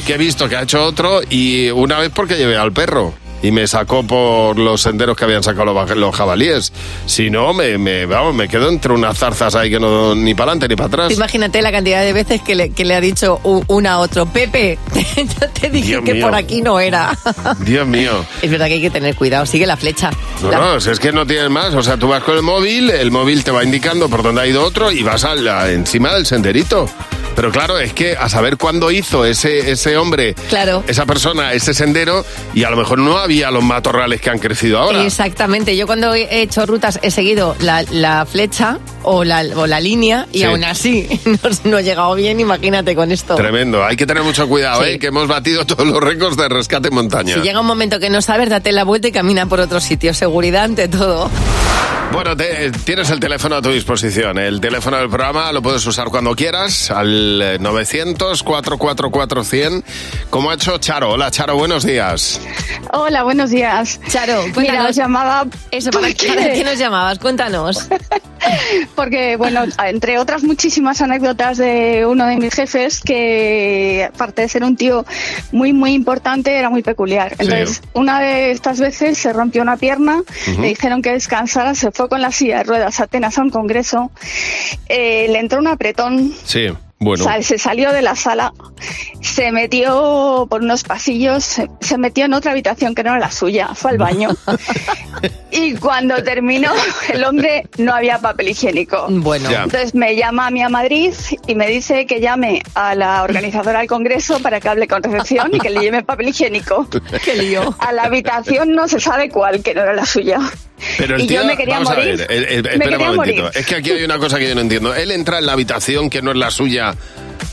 Speaker 3: que he visto que ha hecho otro y una vez porque llevé al perro. Y me sacó por los senderos que habían sacado los, los jabalíes. Si no, me, me, vamos, me quedo entre unas zarzas ahí que no ni para adelante ni para atrás.
Speaker 4: Imagínate la cantidad de veces que le, que le ha dicho una a otro, Pepe, yo te dije
Speaker 3: Dios
Speaker 4: que
Speaker 3: mío.
Speaker 4: por aquí no era.
Speaker 3: Dios mío.
Speaker 4: Es verdad que hay que tener cuidado, sigue la flecha.
Speaker 3: No,
Speaker 4: La-
Speaker 3: no, es que no tienes más. O sea, tú vas con el móvil, el móvil te va indicando por dónde ha ido otro y vas a la- encima del senderito. Pero claro, es que a saber cuándo hizo ese, ese hombre,
Speaker 4: Claro.
Speaker 3: esa persona, ese sendero, y a lo mejor no había los matorrales que han crecido ahora.
Speaker 4: Exactamente, yo cuando he hecho rutas he seguido la, la flecha o la, o la línea y
Speaker 3: Sí.
Speaker 4: aún así no, no he llegado bien, imagínate con esto.
Speaker 3: Tremendo, hay que tener mucho cuidado,
Speaker 4: Sí.
Speaker 3: ¿eh? que hemos batido todos los récords de rescate en montaña.
Speaker 4: Si llega un momento que no sabes, date la vuelta y camina por otro sitio. Seguridad ante todo.
Speaker 3: Bueno, te- tienes el teléfono a tu disposición. El teléfono del programa lo puedes usar cuando quieras, al eh, 900-444-100, como ha hecho Charo. Hola, Charo, buenos días.
Speaker 19: Hola, buenos días.
Speaker 4: Charo,
Speaker 19: Mira,
Speaker 4: cuéntanos.
Speaker 19: os llamaba...
Speaker 4: Eso, ¿para,
Speaker 19: porque-
Speaker 4: para qué nos llamabas? Cuéntanos.
Speaker 19: Porque, bueno, entre otras muchísimas anécdotas de uno de mis jefes, que aparte de ser un tío muy, muy importante, era muy peculiar. Entonces, una de estas veces se rompió una pierna,
Speaker 3: Ujú.
Speaker 19: le dijeron que descansara, se fue con la silla de ruedas a Atenas a un congreso, eh, le entró un apretón,
Speaker 3: Sí, bueno.
Speaker 19: Se salió de la sala, se metió por unos pasillos, se, se metió en otra habitación que no era la suya, fue al baño. y cuando terminó, el hombre no había papel higiénico.
Speaker 4: Bueno.
Speaker 3: Ya.
Speaker 19: Entonces me llama a mí a Madrid y me dice que llame a la organizadora del congreso para que hable con recepción y que le lleve papel higiénico.
Speaker 4: Qué lío.
Speaker 19: A la habitación no se sabe cuál, que no era la suya.
Speaker 3: Pero el
Speaker 19: y
Speaker 3: tío,
Speaker 19: yo me quería
Speaker 3: vamos
Speaker 19: morir.
Speaker 3: a ver, el- el- espera un momentito.
Speaker 19: morir.
Speaker 3: Es que aquí hay una cosa que yo no entiendo. Él entra en la habitación que no es la suya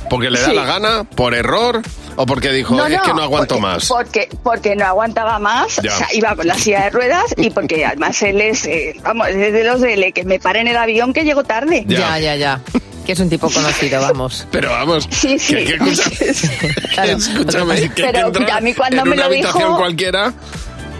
Speaker 3: porque le da
Speaker 19: Sí.
Speaker 3: la gana, por error o porque dijo, es que no aguanto
Speaker 19: porque,
Speaker 3: más.
Speaker 19: Porque, porque no aguantaba más,
Speaker 3: Ya.
Speaker 19: o sea, iba con la silla de ruedas y porque además él es, eh, vamos, es de los de que me paren el avión que llego tarde.
Speaker 4: Ya, ya, ya. Que es un tipo conocido, vamos.
Speaker 3: Pero vamos,
Speaker 19: Sí, sí.
Speaker 3: que, que escucha-
Speaker 4: Claro.
Speaker 3: escúchame, que, que
Speaker 19: Pero
Speaker 3: entra
Speaker 19: a mí cuando
Speaker 3: en
Speaker 19: me
Speaker 3: una
Speaker 19: lo
Speaker 3: habitación
Speaker 19: dijo-
Speaker 3: cualquiera.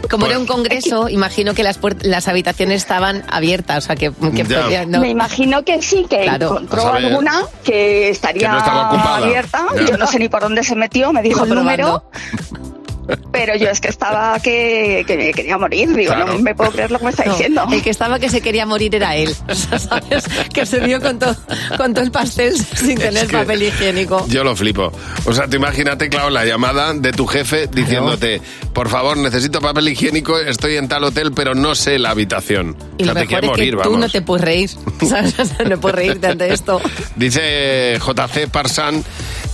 Speaker 4: Como
Speaker 3: Pues-
Speaker 4: era un congreso, imagino que las, las habitaciones estaban abiertas, o sea, que, que
Speaker 3: Ya.
Speaker 4: podía- no.
Speaker 19: Me imagino que sí, que
Speaker 4: Claro.
Speaker 19: encontró
Speaker 3: saber.
Speaker 19: alguna que estaría
Speaker 3: Que no
Speaker 19: abierta.
Speaker 3: Ya.
Speaker 19: Yo no sé ni por dónde se metió, me dijo el número. Pero yo es que estaba que, que me quería morir. Digo,
Speaker 3: Claro.
Speaker 19: no me puedo creer lo que me está
Speaker 4: No,
Speaker 19: diciendo.
Speaker 4: el que estaba que se quería morir era él. O sea, ¿sabes? Que se dio con, todo con todo el pastel sin tener
Speaker 3: que-
Speaker 4: papel higiénico.
Speaker 3: Yo lo flipo. O sea, tú imagínate, claro, la llamada de tu jefe diciéndote, por favor, necesito papel higiénico, estoy en tal hotel, pero no sé la habitación.
Speaker 4: Y
Speaker 3: o
Speaker 4: lo
Speaker 3: sea, te
Speaker 4: mejor
Speaker 3: quieres
Speaker 4: es que
Speaker 3: morir,
Speaker 4: tú
Speaker 3: vamos.
Speaker 4: no te puedes reír. ¿sabes? O sea, no puedes reírte ante esto.
Speaker 3: Dice JC Parsan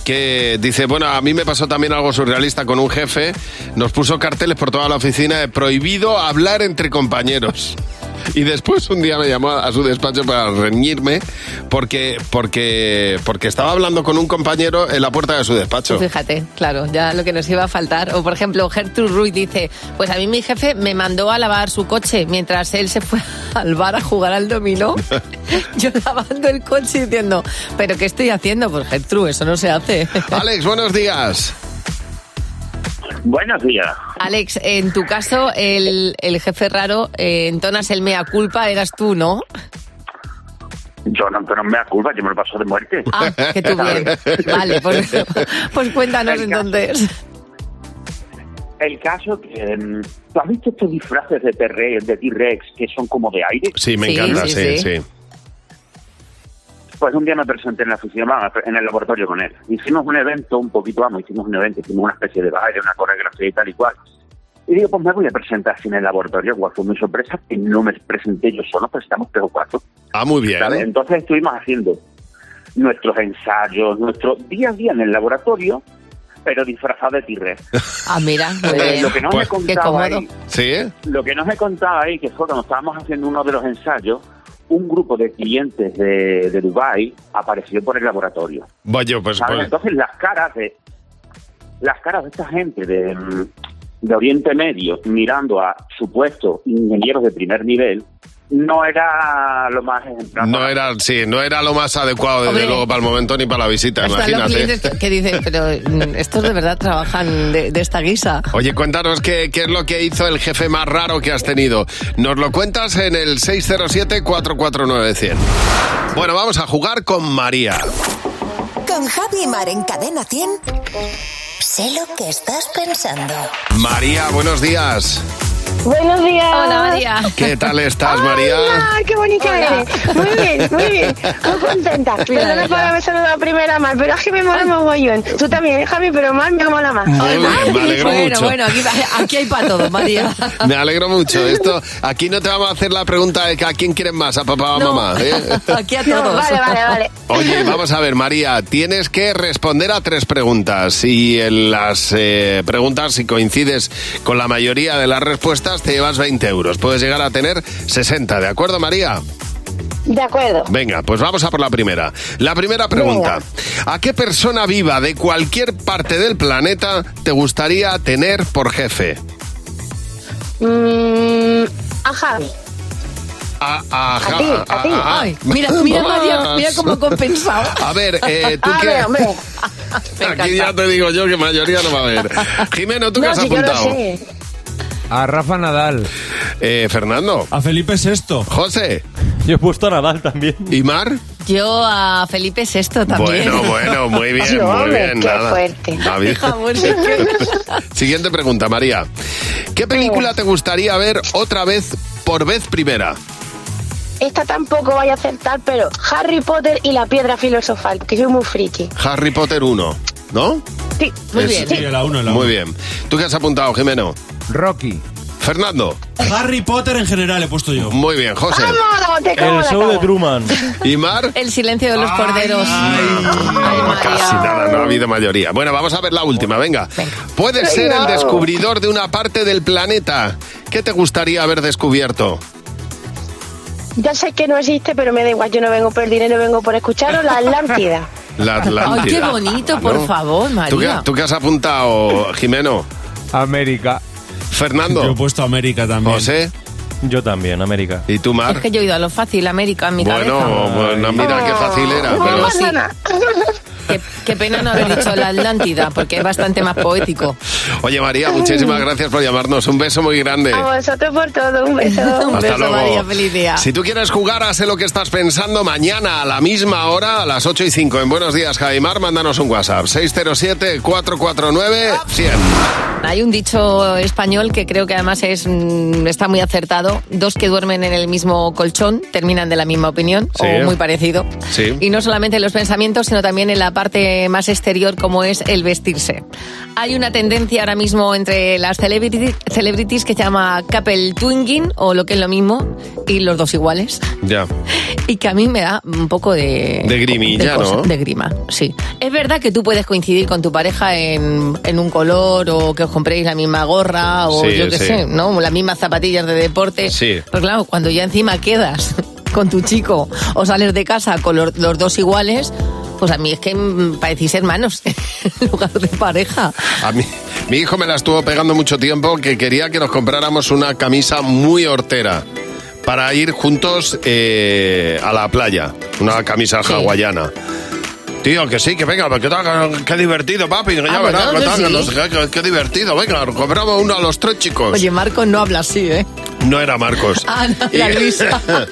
Speaker 3: que dice, bueno, a mí me pasó también algo surrealista con un jefe, nos puso carteles por toda la oficina de prohibido hablar entre compañeros. Y después un día me llamó a su despacho para reñirme porque, porque, porque estaba hablando con un compañero en la puerta de su despacho.
Speaker 4: Fíjate, claro, ya lo que nos iba a faltar. O por ejemplo, Gertrude Ruiz dice, pues a mí mi jefe me mandó a lavar su coche mientras él se fue al bar a jugar al dominó. Yo lavando el coche diciendo, ¿pero qué estoy haciendo? Pues Gertrude, eso no se hace.
Speaker 3: Alex, buenos días.
Speaker 20: Buenos días.
Speaker 4: Alex, en tu caso, el, el jefe raro, eh, entonas el mea culpa, eras tú, ¿no?
Speaker 20: Yo no, pero no me da culpa, yo me lo paso de muerte.
Speaker 4: Ah, que tú bien. Vale, pues, pues cuéntanos
Speaker 20: El caso-
Speaker 4: entonces.
Speaker 20: El caso que... mm, ¿Tú has visto estos disfraces de T-Rex de T-Rex que son como de aire?
Speaker 3: Sí, me
Speaker 4: Sí,
Speaker 3: encanta,
Speaker 4: sí,
Speaker 3: sí,
Speaker 4: sí.
Speaker 3: sí.
Speaker 20: Pues un día me presenté en la oficina, en el laboratorio con él. Hicimos un evento, un poquito, vamos, hicimos un evento, hicimos una especie de baile, una coreografía y tal y cual. Y digo, pues me voy a presentar así en el laboratorio, cual fue mi sorpresa, que no me presenté yo solo, pues estamos tres o cuatro.
Speaker 3: Ah, muy bien.
Speaker 20: ¿sabes? Entonces estuvimos haciendo nuestros ensayos, nuestro día a día en el laboratorio, pero disfrazado de T-Rex.
Speaker 4: Ah, mira,
Speaker 20: Eh, lo que no me
Speaker 4: Qué
Speaker 20: contaba ahí,
Speaker 3: ¿Sí?
Speaker 20: lo que no me contaba ahí, que fue cuando estábamos haciendo uno de los ensayos, un grupo de clientes de, de Dubai apareció por el laboratorio.
Speaker 3: Vaya, pues,
Speaker 20: ¿sabes?
Speaker 3: pues-
Speaker 20: Entonces las caras de las caras de esta gente de, de Oriente Medio mirando a supuestos ingenieros de primer nivel no era lo más
Speaker 3: no era, sí, no era lo más adecuado, desde
Speaker 4: Hombre.
Speaker 3: luego, para el momento ni para la visita,
Speaker 4: Están los
Speaker 3: imagínate.
Speaker 4: clientes que, que dicen, pero mm, estos de verdad trabajan de, de esta guisa.
Speaker 3: Oye, cuéntanos qué, qué es lo que hizo el jefe más raro que has tenido. Nos lo cuentas en el 607-449-100. Bueno, vamos a jugar con María.
Speaker 21: Con Javi Mar en Cadena 100. Sé lo que estás pensando.
Speaker 3: María, buenos días.
Speaker 21: Buenos días.
Speaker 4: Hola, María.
Speaker 3: ¿Qué tal estás, María?
Speaker 21: Ay, qué bonita
Speaker 4: Hola.
Speaker 21: eres. Muy bien, muy bien. Muy contenta. Perdona por haber saludado primero a Mar, pero es que me mola mogollón. Tú también, ¿eh, Javi, pero Mar me mola más.
Speaker 3: Muy bien, me alegro
Speaker 4: bueno,
Speaker 3: mucho.
Speaker 4: bueno, aquí, aquí hay para todo, María.
Speaker 3: Me alegro mucho. Esto, aquí no te vamos a hacer la pregunta de que a quién quieren más, a papá o a
Speaker 4: No.
Speaker 3: mamá. ¿eh?
Speaker 4: Aquí a
Speaker 21: No,
Speaker 4: todos.
Speaker 21: vale, vale, vale.
Speaker 3: Oye, vamos a ver, María, tienes que responder a tres preguntas y en las eh, preguntas, si coincides con la mayoría de las respuestas, te llevas 20 euros. Puedes llegar a tener 60, ¿de acuerdo, María?
Speaker 21: De acuerdo.
Speaker 3: Venga, pues vamos a por la primera. La primera pregunta. ¿A qué persona viva de cualquier parte del planeta te gustaría tener por jefe?
Speaker 21: Mm, a Javi.
Speaker 3: A, a,
Speaker 21: A ti, a ti.
Speaker 3: a-
Speaker 4: Ay, mira, mira, María, mira cómo compensado.
Speaker 3: A ver, eh, ¿tú
Speaker 21: A
Speaker 3: qué? Aquí ya te digo yo que mayoría no va a haber. Jimeno, ¿tú qué has
Speaker 21: si yo lo
Speaker 3: apuntado?
Speaker 21: sé.
Speaker 5: A Rafa Nadal.
Speaker 3: Eh, Fernando.
Speaker 5: A Felipe VI.
Speaker 3: José.
Speaker 13: Yo he puesto a Nadal también.
Speaker 3: ¿Y Mar?
Speaker 4: Yo a Felipe VI también.
Speaker 3: Bueno, bueno, muy bien, muy
Speaker 4: hombre,
Speaker 3: bien.
Speaker 4: qué
Speaker 3: nada.
Speaker 4: fuerte.
Speaker 3: Siguiente pregunta, María. ¿Qué película te gustaría ver otra vez por vez primera?
Speaker 22: Esta tampoco vaya a acertar, pero Harry Potter y la piedra filosofal, que soy muy friki.
Speaker 3: Harry Potter 1, ¿no?
Speaker 22: Sí,
Speaker 3: muy
Speaker 5: bien. Sí, la uno, la
Speaker 3: Muy
Speaker 5: uno.
Speaker 3: bien. ¿Tú qué has apuntado, Jimeno?
Speaker 14: Rocky.
Speaker 3: Fernando.
Speaker 5: Harry Potter en general he puesto yo.
Speaker 3: Muy bien, José.
Speaker 22: ¡Vamos! ¡Te cago en la cama!
Speaker 13: Truman.
Speaker 3: ¿Y Mar?
Speaker 4: El silencio de los corderos.
Speaker 3: Casi nada, no ha habido mayoría. Bueno, vamos a ver la última, venga. Puedes ser el
Speaker 22: Venga.
Speaker 3: descubridor de una parte del planeta. ¿Qué te gustaría haber descubierto?
Speaker 22: Ya sé que no existe, pero me da igual. Yo no vengo por el dinero, vengo por escucharos la Atlántida.
Speaker 3: La Atlántida.
Speaker 4: Ay, qué bonito, por
Speaker 3: ¿No?
Speaker 4: favor,
Speaker 3: ¿Tú qué,
Speaker 4: María.
Speaker 3: tú qué has apuntado, Jimeno?
Speaker 14: América.
Speaker 3: Fernando.
Speaker 5: Yo he puesto América también.
Speaker 3: José.
Speaker 13: Yo también, América.
Speaker 3: ¿Y tú, Mar?
Speaker 4: Es que yo he ido a lo fácil, América, en mi
Speaker 3: Bueno,
Speaker 4: cabeza.
Speaker 3: bueno, mira qué fácil era.
Speaker 22: No
Speaker 3: Pero...
Speaker 4: Qué, qué pena no haber dicho la Atlántida, porque es bastante más poético.
Speaker 3: Oye, María, muchísimas gracias por llamarnos. Un beso muy grande.
Speaker 22: A vosotros por todo, un beso.
Speaker 4: Un
Speaker 3: Hasta
Speaker 4: beso,
Speaker 3: luego.
Speaker 4: María, feliz día.
Speaker 3: Si tú quieres jugar a Sé lo que estás pensando, mañana a la misma hora, a las 8 y 5, en Buenos Días, Jaimar, mándanos un WhatsApp. 607-449-100.
Speaker 4: Hay un dicho español que creo que además es mm, está muy acertado. Dos que duermen en el mismo colchón terminan de la misma opinión
Speaker 3: Sí.
Speaker 4: o muy parecido.
Speaker 3: Sí.
Speaker 4: Y no solamente en los pensamientos, sino también en la parte más exterior como es el vestirse. Hay una tendencia ahora mismo entre las celebrity- celebrities que se llama couple twinning o lo que es lo mismo y los dos iguales.
Speaker 3: Ya.
Speaker 4: Y que a mí me da un poco de...
Speaker 3: De grimilla,
Speaker 4: cosa,
Speaker 3: ¿no?
Speaker 4: De grima, sí. Es verdad que tú puedes coincidir con tu pareja en, en un color o que os compréis la misma gorra o
Speaker 3: Sí,
Speaker 4: yo qué
Speaker 3: sí.
Speaker 4: sé, ¿no? Las mismas zapatillas de deporte.
Speaker 3: Sí.
Speaker 4: Pero claro, cuando ya encima quedas con tu chico o sales de casa con los, los dos iguales, pues a mí es que parecéis hermanos en lugar de pareja.
Speaker 3: A mí, mi hijo me la estuvo pegando mucho tiempo que quería que nos compráramos una camisa muy hortera para ir juntos eh, a la playa. Una camisa hawaiana. Tío, que sí, que venga, que tal, qué divertido, papi, que ya
Speaker 4: Ah, bueno,
Speaker 3: que tal,
Speaker 4: sí.
Speaker 3: que que- divertido, venga, compramos uno a los tres chicos.
Speaker 4: Oye, Marco no habla así, ¿eh?
Speaker 3: No era Marcos.
Speaker 4: Ah, no, era Luisa.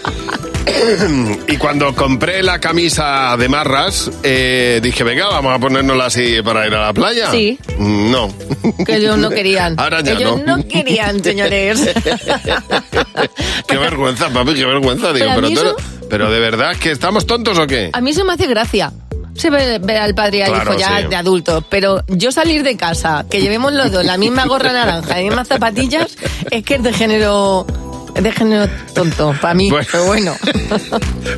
Speaker 3: y cuando compré la camisa de marras, eh, dije, venga, vamos a ponérnosla así para ir a la playa.
Speaker 4: Sí.
Speaker 3: Mm, No.
Speaker 4: Que ellos no querían.
Speaker 3: Ahora ya
Speaker 4: ellos
Speaker 3: no.
Speaker 4: no querían, señores.
Speaker 3: Qué vergüenza, papi, qué vergüenza. Digo,
Speaker 4: Pero
Speaker 3: pero, tú- de verdad, que estamos tontos o qué?
Speaker 4: A mí eso me hace gracia. Se ve, ve al padre y al
Speaker 3: Claro,
Speaker 4: hijo ya
Speaker 3: sí.
Speaker 4: de adultos, pero yo salir de casa, que llevemos los dos la misma gorra naranja, las mismas zapatillas, es que es de género, género tonto, para mí,
Speaker 3: Bueno.
Speaker 4: pero bueno.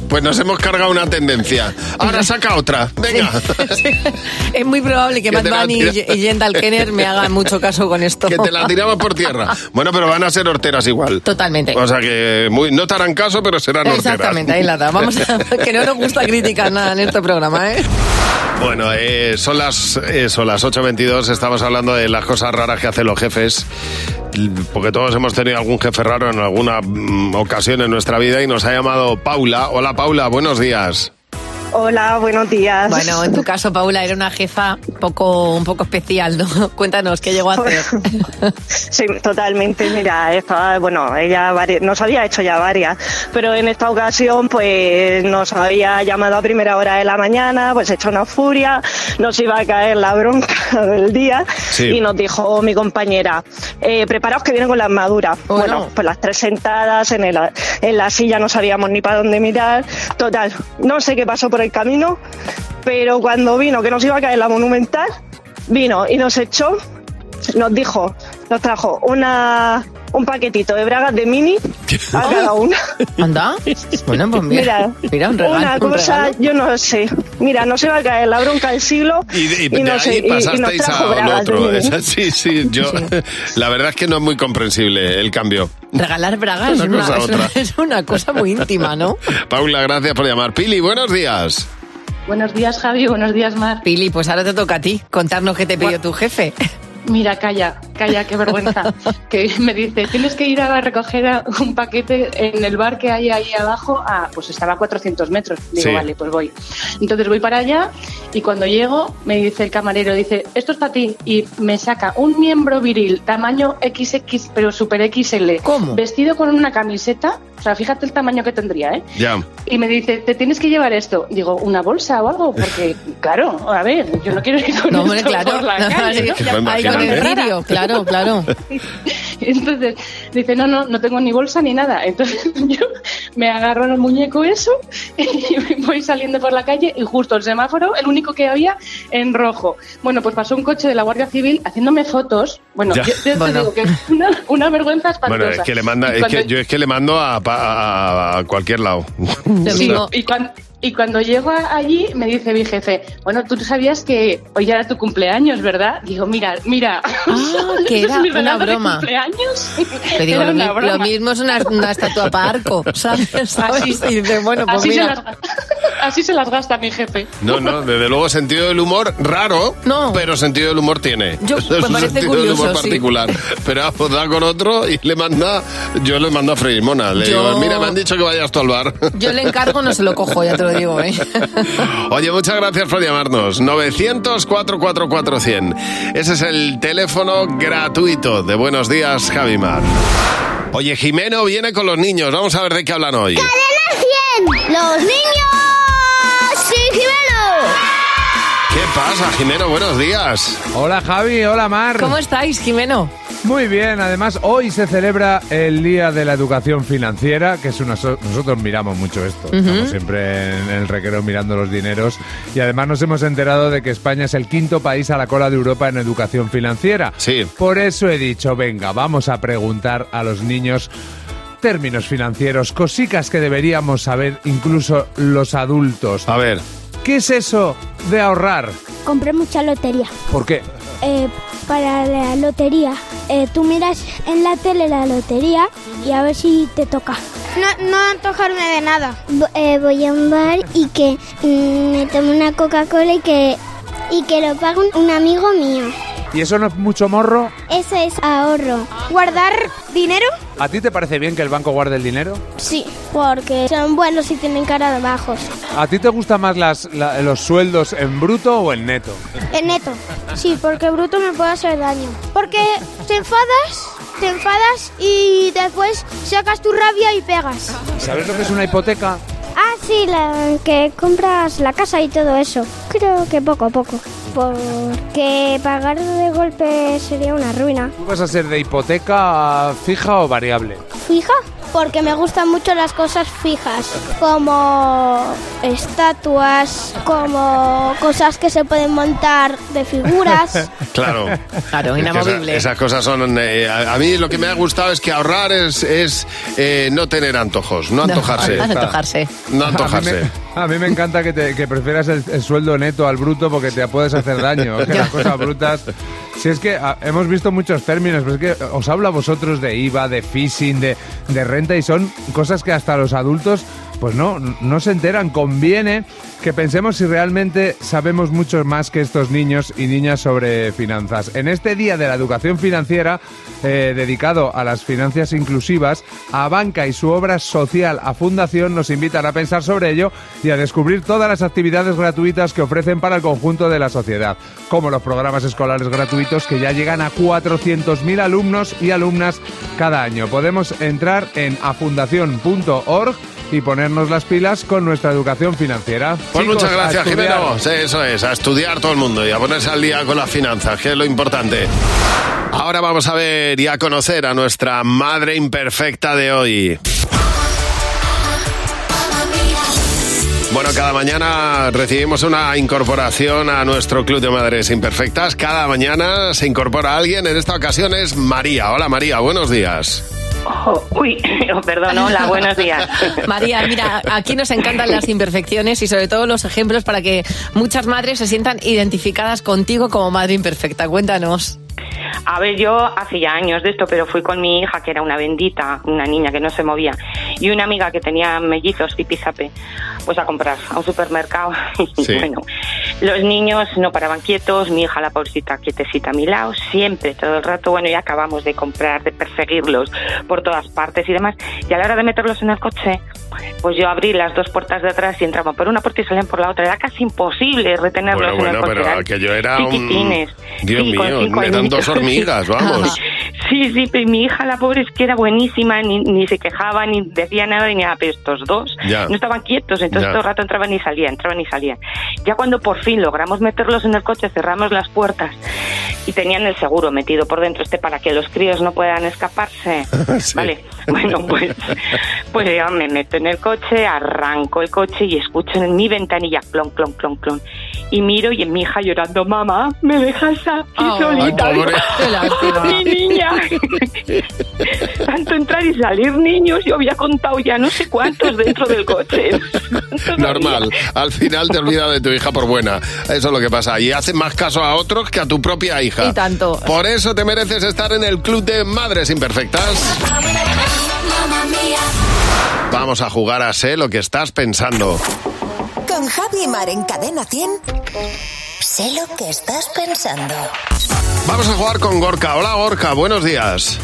Speaker 3: Pues nos hemos cargado una tendencia. Ahora saca otra. Venga.
Speaker 4: Es muy probable que
Speaker 3: Que
Speaker 4: Matt Bunny y y Jendal Kenner me hagan mucho caso con esto.
Speaker 3: Que te la tiramos por tierra. Bueno, pero van a ser horteras igual.
Speaker 4: Totalmente.
Speaker 3: O sea que muy, no te harán caso, pero serán horteras.
Speaker 4: Exactamente, ahí la da. Vamos a, que no nos gusta criticar nada en este programa, ¿eh?
Speaker 3: Bueno, eh, son las eh, son las 8.22, estamos hablando de las cosas raras que hacen los jefes, porque todos hemos tenido algún jefe raro en alguna mm, ocasión en nuestra vida y nos ha llamado Paula. Hola Paula, buenos días.
Speaker 23: Hola, buenos días.
Speaker 4: Bueno, en tu caso, Paula, era una jefa poco, un poco especial, ¿no? Cuéntanos, ¿qué llegó a hacer?
Speaker 23: Sí, totalmente. Mira, estaba, bueno, ella nos había hecho ya varias, pero en esta ocasión, pues nos había llamado a primera hora de la mañana, pues hecho una furia, nos iba a caer la bronca del día
Speaker 24: Sí.
Speaker 23: y nos dijo mi compañera, eh, preparaos que vienen con la armadura. Bueno, pues las tres sentadas en, el, en la silla no sabíamos ni para dónde mirar. Total, no sé qué pasó por el camino, pero cuando vino que nos iba a caer la monumental, vino y nos echó nos dijo, nos trajo una un paquetito de bragas de mini a cada una.
Speaker 4: ¿Anda? Bueno, pues mira, mira, un regalo,
Speaker 23: una
Speaker 4: un
Speaker 23: cosa,
Speaker 4: regalo.
Speaker 23: yo no sé. Mira, no se va a caer la bronca del siglo
Speaker 3: Y, de- y de
Speaker 23: no
Speaker 3: ahí
Speaker 23: sé, y- y, nos
Speaker 3: pasasteis
Speaker 23: trajo
Speaker 3: a lo otro.
Speaker 23: mini.
Speaker 3: Esa- Sí, sí, yo. La verdad es que no es muy comprensible el cambio.
Speaker 4: Regalar bragas es
Speaker 3: Una
Speaker 4: es una- es una cosa muy íntima, ¿no?
Speaker 3: Paula, gracias por llamar. Pili, buenos días.
Speaker 25: Buenos días, Javi. Buenos días, Mar.
Speaker 4: Pili, pues ahora te toca a ti contarnos qué te pidió tu jefe.
Speaker 25: Mira, calla, calla, qué vergüenza. que me dice, tienes que ir a recoger un paquete en el bar que hay ahí abajo. Ah, pues estaba a 400 metros. Digo,
Speaker 24: Sí.
Speaker 25: vale, pues voy. Entonces voy para allá y cuando llego me dice el camarero, dice, esto es para ti. Y me saca un miembro viril, tamaño XX, pero super XL.
Speaker 4: ¿Cómo?
Speaker 25: Vestido con una camiseta O sea, fíjate el tamaño que tendría, ¿eh?
Speaker 3: Ya.
Speaker 25: Y me dice, ¿te tienes que llevar esto? Digo, ¿una bolsa o algo? Porque, claro, a ver, yo no quiero ir con
Speaker 4: No, hombre,
Speaker 25: esto
Speaker 4: claro.
Speaker 25: por la calle, ¿no?
Speaker 3: Me
Speaker 25: está,
Speaker 4: Ahí con el cirio, claro, claro.
Speaker 25: Entonces dice, no, no, no tengo ni bolsa ni nada. Entonces yo me agarro en el muñeco eso y voy saliendo por la calle y justo el semáforo, el único que había en rojo. Bueno, pues pasó un coche de la Guardia Civil haciéndome fotos. Bueno,
Speaker 3: Ya.
Speaker 25: yo, yo te
Speaker 4: Bueno.
Speaker 25: digo que es una, una vergüenza espantosa.
Speaker 3: Bueno, es que le manda, es que yo es que le mando a, pa- a- a cualquier lado.
Speaker 4: Lo
Speaker 25: Sí, y, y cuando llego allí me dice mi jefe, bueno, tú sabías que hoy era tu cumpleaños, ¿verdad? Digo, mira, mira.
Speaker 4: Ah, que
Speaker 25: ¿ese es
Speaker 4: era
Speaker 25: mi
Speaker 4: una broma.
Speaker 25: cumpleaños?
Speaker 4: Te digo,
Speaker 25: Era
Speaker 4: lo, mi-
Speaker 25: broma.
Speaker 4: lo mismo es una, una estatua para arco, ¿sabes? ¿Sabes?
Speaker 25: Así,
Speaker 4: Y dices, bueno, pues
Speaker 25: así, se
Speaker 4: mira.
Speaker 25: las, así se las gasta mi jefe.
Speaker 3: No, no, desde luego sentido del humor raro,
Speaker 4: No.
Speaker 3: pero sentido del humor tiene.
Speaker 4: Yo-
Speaker 3: Es
Speaker 4: me
Speaker 3: un
Speaker 4: parece
Speaker 3: sentido del humor
Speaker 4: curioso, sí.
Speaker 3: particular. Pero vamos, da con otro y le manda, yo le mando a freír mona. Le
Speaker 4: Yo-
Speaker 3: digo, mira, me han dicho que vayas tú al bar.
Speaker 4: Yo le encargo, no se lo cojo, ya te lo digo, ¿eh?
Speaker 3: Oye, muchas gracias por llamarnos. 900-444-100. Ese es el teléfono gratuito de Buenos Días, Javimar. Oye, Jimeno viene con los niños. Vamos a ver de qué hablan hoy.
Speaker 26: ¡Cadena 100! ¡Los niños! ¡Sí, Jimeno!
Speaker 3: ¿Qué pasa, Jimeno? Buenos días.
Speaker 14: Hola Javi, hola Mar.
Speaker 4: ¿Cómo estáis, Jimeno?
Speaker 14: Muy bien, además hoy se celebra el Día de la Educación Financiera, que es una so- nosotros miramos mucho esto, estamos siempre en el recreo mirando los dineros y además nos hemos enterado de que España es el quinto país a la cola de Europa en educación financiera.
Speaker 3: Sí.
Speaker 14: Por eso he dicho, venga, vamos a preguntar a los niños términos financieros, cositas que deberíamos saber incluso los adultos.
Speaker 3: A ver.
Speaker 14: ¿Qué es eso de ahorrar?
Speaker 26: Compré mucha lotería.
Speaker 14: ¿Por qué?
Speaker 26: Eh, para la lotería, eh, tú miras en la tele la lotería y a ver si te toca. No, no antojarme de nada. voy a un bar y que mm, me tomo una Coca-Cola y que, y que lo pague un, un amigo mío.
Speaker 14: ¿Y eso no es mucho morro?
Speaker 26: Eso es ahorro. ¿Guardar dinero?
Speaker 14: ¿A ti te parece bien que el banco guarde el dinero?
Speaker 26: Sí, porque son buenos y tienen cara de bajos.
Speaker 14: ¿A ti te gustan más las, la- los sueldos en bruto o en neto?
Speaker 26: En neto. Sí, porque bruto me puede hacer daño. Porque te enfadas, te enfadas y después sacas tu rabia y pegas.
Speaker 14: ¿Sabes lo que es una hipoteca?
Speaker 26: Ah, sí, la que compras la casa y todo eso. Creo que poco a poco. Porque pagar de golpe sería una ruina.
Speaker 14: ¿Tú vas a ser de hipoteca fija o variable?
Speaker 26: ¿Fija? Porque me gustan mucho las cosas fijas, como estatuas, como cosas que se pueden montar de figuras.
Speaker 3: Claro.
Speaker 4: Claro,
Speaker 3: Es que
Speaker 4: inamovible.
Speaker 3: esa- esas cosas son... eh, a, a mí lo que me ha gustado es que ahorrar es, es eh, no tener antojos, no antojarse.
Speaker 4: No, antojarse.
Speaker 3: No
Speaker 14: A
Speaker 3: antojarse.
Speaker 14: mí me, a mí me encanta que, te- que prefieras el, el sueldo neto al bruto porque te puedes hacer daño. Que las cosas brutas. Si es que ah, hemos visto muchos términos, pero es que os hablo a vosotros de IVA, de phishing, de, de renta y son cosas que hasta los adultos pues no, no se enteran. Conviene que pensemos si realmente sabemos mucho más que estos niños y niñas sobre finanzas. En este Día de la Educación Financiera, eh, dedicado a las finanzas inclusivas, a Banca y su obra social a Fundación nos invitan a pensar sobre ello y a descubrir todas las actividades gratuitas que ofrecen para el conjunto de la sociedad, como los programas escolares gratuitos que ya llegan a 400.000 alumnos y alumnas cada año. Podemos entrar en afundación.org y ponernos las pilas con nuestra educación financiera.
Speaker 3: Pues
Speaker 14: Chicos,
Speaker 3: muchas gracias. Sí, eso es, a estudiar todo el mundo y a ponerse al día con las finanzas, que es lo importante. Ahora vamos a ver y a conocer a nuestra madre imperfecta de hoy. Bueno, cada mañana recibimos una incorporación a nuestro Club de Madres Imperfectas. Cada mañana se incorpora alguien. En esta ocasión es María. Hola María, buenos días.
Speaker 27: Oh, uy, oh, perdón, hola, buenos días.
Speaker 4: María, mira, aquí nos encantan las imperfecciones y sobre todo los ejemplos para que muchas madres se sientan identificadas contigo como madre imperfecta. Cuéntanos.
Speaker 27: A ver, yo hace ya años de esto, pero fui con mi hija, que era una bendita, una niña que no se movía, y una amiga que tenía mellizos y pizape, pues a comprar a un supermercado. Y
Speaker 28: Sí.
Speaker 27: bueno, los niños no paraban quietos, mi hija, la pobrecita, quietecita a mi lado, siempre, todo el rato. Bueno, ya acabamos de comprar, de perseguirlos por todas partes y demás. Y a la hora de meterlos en el coche, pues yo abrí las dos puertas de atrás y entraban por una puerta y salían por la otra. Era casi imposible retenerlos
Speaker 3: Bueno,
Speaker 27: en el coche.
Speaker 3: pero
Speaker 27: eran
Speaker 3: aquello era un... Dios
Speaker 27: Sí,
Speaker 3: mío, eran dos hormigas, vamos.
Speaker 27: Sí, sí, pero mi hija, la pobre, es que era buenísima, ni, ni se quejaba, ni decía nada, ni nada, pero estos dos
Speaker 28: Ya.
Speaker 27: no estaban quietos, entonces
Speaker 28: Ya.
Speaker 27: todo el rato entraban y salían, entraban y salían. Ya cuando por fin logramos meterlos en el coche, cerramos las puertas y tenían el seguro metido por dentro, este para que los críos no puedan escaparse.
Speaker 28: Sí.
Speaker 27: Vale, bueno, pues, pues ya me meto en el coche, arranco el coche y escucho en mi ventanilla clon, clon, clon, clon. Y miro y en mi hija llorando, mamá, me dejas aquí solita.
Speaker 28: Ay,
Speaker 27: mi niña. Tanto entrar y salir niños, yo había contado ya no sé cuántos dentro del coche.
Speaker 3: Normal. Al final te olvidas de tu hija por buena. Eso es lo que pasa. Y haces más caso a otros que a tu propia hija.
Speaker 4: Y tanto.
Speaker 3: Por eso te mereces estar en el club de madres imperfectas. Vamos a jugar a sé lo que estás pensando.
Speaker 21: Con Javi y Mar en Cadena 100. Sé lo que estás pensando.
Speaker 3: Vamos a jugar con Gorka. Hola Gorka, buenos días.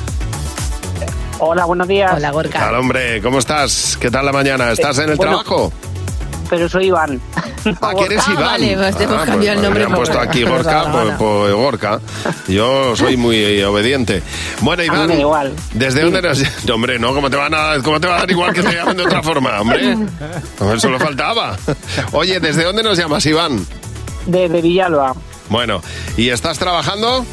Speaker 28: Hola, buenos días.
Speaker 4: Hola,
Speaker 3: ¿Qué tal, hombre? ¿Cómo estás? ¿Qué tal la mañana? ¿Estás en el
Speaker 28: Bueno,
Speaker 3: trabajo?
Speaker 28: Pero soy Iván.
Speaker 3: ¿A que eres
Speaker 4: Ah,
Speaker 3: Iván?
Speaker 4: vale, pues te hemos
Speaker 3: Ah,
Speaker 4: cambiado el
Speaker 3: me
Speaker 4: nombre
Speaker 3: han
Speaker 4: por-
Speaker 3: puesto aquí
Speaker 4: por
Speaker 3: Gorka,
Speaker 4: la
Speaker 3: pues,
Speaker 4: gana.
Speaker 3: pues, Gorka. Yo soy muy obediente. Bueno, Iván,
Speaker 28: me igual.
Speaker 3: ¿desde dónde nos...? No, hombre, no, ¿cómo te, van a, ¿cómo te va a dar igual que te llamen de otra forma, hombre? No, Eso lo faltaba. Oye, ¿desde dónde nos llamas, Iván?
Speaker 28: Desde Villalba.
Speaker 3: Bueno, ¿y estás trabajando?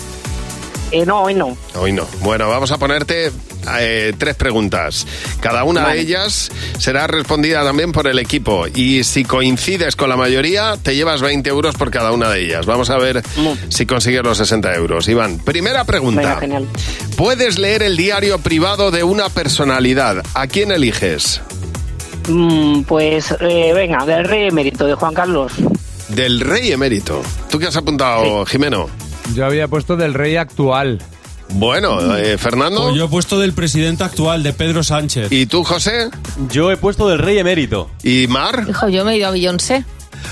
Speaker 28: Eh, no, hoy no.
Speaker 3: Hoy no. Bueno, vamos a ponerte eh, tres preguntas. Cada una
Speaker 28: Vale.
Speaker 3: de ellas será respondida también por el equipo. Y si coincides con la mayoría, te llevas 20 euros por cada una de ellas. Vamos a ver si consigues los 60 euros. Iván, primera pregunta.
Speaker 28: Venga, genial.
Speaker 3: Puedes leer el diario privado de una personalidad. ¿A quién eliges?
Speaker 28: Mm, pues, eh, venga, del rey emérito de Juan Carlos.
Speaker 3: Del rey emérito. ¿Tú qué has apuntado, Jimeno?
Speaker 14: Yo había puesto del rey actual.
Speaker 3: Bueno, eh, Fernando.
Speaker 5: Pues yo he puesto del presidente actual, de Pedro Sánchez.
Speaker 3: ¿Y tú, José?
Speaker 13: Yo he puesto del rey emérito.
Speaker 3: ¿Y Mar?
Speaker 4: Hijo, yo me he ido a Beyoncé.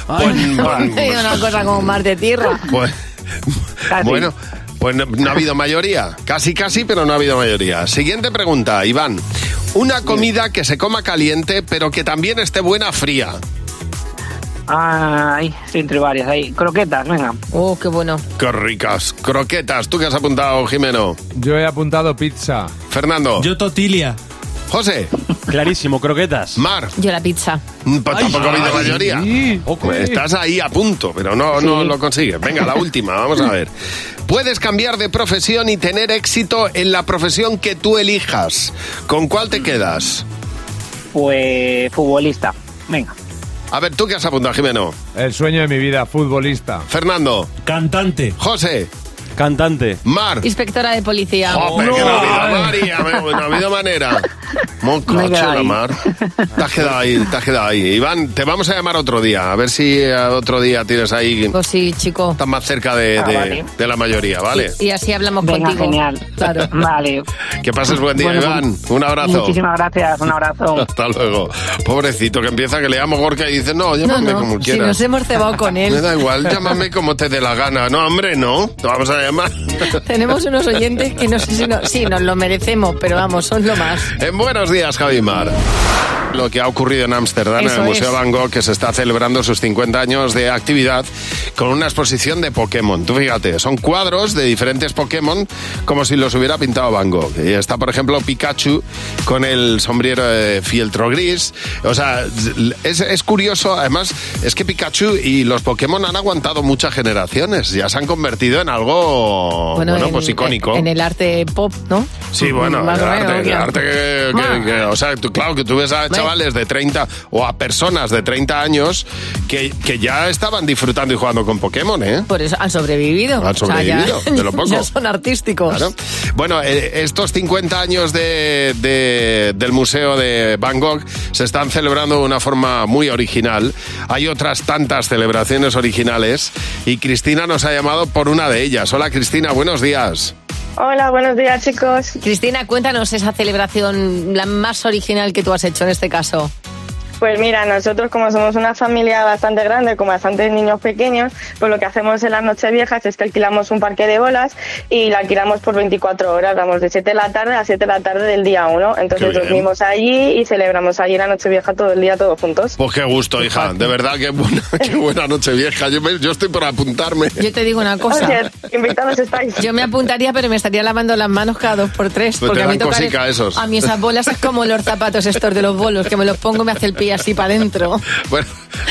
Speaker 3: Pues,
Speaker 4: Me he ido a una cosa como mar de tierra.
Speaker 3: Pues, bueno, pues no, no ha habido mayoría. Casi, casi, pero no ha habido mayoría. Siguiente pregunta, Iván. Una comida que se coma caliente, pero que también esté buena fría.
Speaker 28: Ay, estoy entre varias ahí. Croquetas, venga.
Speaker 4: Oh, qué bueno.
Speaker 3: Qué ricas. Croquetas. ¿Tú qué has apuntado, Jimeno?
Speaker 14: Yo he apuntado pizza.
Speaker 3: Fernando.
Speaker 5: Yo totilia.
Speaker 3: José.
Speaker 13: Clarísimo, croquetas.
Speaker 3: Mar.
Speaker 4: Yo la pizza.
Speaker 3: Mm, Pues tampoco ha habido
Speaker 13: ay,
Speaker 3: mayoría.
Speaker 13: sí.
Speaker 3: Pues estás ahí a punto, pero no, no lo consigues. Venga, la última, vamos a ver. Puedes cambiar de profesión y tener éxito en la profesión que tú elijas. ¿Con cuál te quedas?
Speaker 28: Pues futbolista. Venga.
Speaker 3: A ver, ¿tú qué has apuntado, Jimeno?
Speaker 14: El sueño de mi vida, futbolista.
Speaker 3: Fernando.
Speaker 5: Cantante.
Speaker 3: José.
Speaker 13: Cantante.
Speaker 3: Mar.
Speaker 4: Inspectora de policía.
Speaker 3: Joder, que no ha habido María, no ha habido manera.
Speaker 28: Me quedado
Speaker 3: la mar. Te has quedado ahí, te has quedado ahí. Iván, te vamos a llamar otro día, a ver si eh, otro día tienes ahí...
Speaker 4: Pues sí, chico.
Speaker 3: Estás más cerca de,
Speaker 28: Ah,
Speaker 3: de-
Speaker 28: vale.
Speaker 3: de la mayoría, ¿vale?
Speaker 4: Y así hablamos
Speaker 28: Venga,
Speaker 4: contigo.
Speaker 28: genial.
Speaker 4: Claro.
Speaker 28: Vale.
Speaker 3: Que pases buen día,
Speaker 28: Bueno,
Speaker 3: Iván. Un abrazo.
Speaker 28: Muchísimas gracias. Un abrazo.
Speaker 3: Hasta luego. Pobrecito, que empieza que le llamo Gorka y dice, no, llámame
Speaker 4: no,
Speaker 3: como
Speaker 4: si
Speaker 3: quieras.
Speaker 4: nos hemos cebado con
Speaker 3: Me
Speaker 4: él.
Speaker 3: da igual, llámame como te dé la gana. No, hombre, no. Te vamos a llamar.
Speaker 4: Tenemos unos oyentes que no sé si no, sí, nos lo merecemos, pero vamos, son lo más.
Speaker 3: En Buenos Días, Javimar. Lo que ha ocurrido en Ámsterdam, en el Museo
Speaker 4: es.
Speaker 3: Van Gogh, que se está celebrando sus 50 años de actividad con una exposición de Pokémon. Tú fíjate, son cuadros de diferentes Pokémon como si los hubiera pintado Van Gogh. Y está, por ejemplo, Pikachu con el sombrero de fieltro gris. O sea, es, es curioso, además, es que Pikachu y los Pokémon han aguantado muchas generaciones. Ya se han convertido en algo, bueno,
Speaker 4: en,
Speaker 3: pues icónico.
Speaker 4: En el arte pop, ¿no?
Speaker 3: Sí, bueno, el
Speaker 4: o
Speaker 3: arte, el
Speaker 4: claro.
Speaker 3: arte que, que- que- o sea, tú, claro, que tú ves a chavales de 30 o a personas de 30 años que, que ya estaban disfrutando y jugando con Pokémon, ¿eh?
Speaker 4: Por eso han sobrevivido.
Speaker 3: Han
Speaker 4: O sea, ya-
Speaker 3: sobrevivido, de lo poco.
Speaker 4: ya son artísticos.
Speaker 3: Claro. Bueno, eh, estos 50 años de, de- del Museo de Van Gogh se están celebrando de una forma muy original. Hay otras tantas celebraciones originales y Cristina nos ha llamado por una de ellas. Hola Cristina, buenos días.
Speaker 22: Hola, buenos días, chicos.
Speaker 4: Cristina, cuéntanos esa celebración, la más original que tú has hecho en este caso.
Speaker 23: Pues mira, nosotros como somos una familia bastante grande, con bastantes niños pequeños, pues lo que hacemos en las noches viejas es que alquilamos un parque de bolas y la alquilamos por 24 horas, vamos de 7 de la tarde a 7 de la tarde del día 1. Entonces dormimos allí y celebramos allí la noche vieja todo el día, todos juntos.
Speaker 3: Pues qué gusto, hija. De verdad, qué buena, qué buena noche vieja. Yo, me- yo estoy por apuntarme.
Speaker 4: Yo te digo una cosa.
Speaker 23: Oye, invitados estáis.
Speaker 4: Yo me apuntaría, pero me estaría lavando las manos cada dos por tres.
Speaker 3: Pues
Speaker 4: porque
Speaker 3: te
Speaker 4: a mí tocar-
Speaker 3: esos.
Speaker 4: A mí esas bolas es como los zapatos estos de los bolos, que me los pongo y me hace el pie así para adentro.
Speaker 3: Bueno,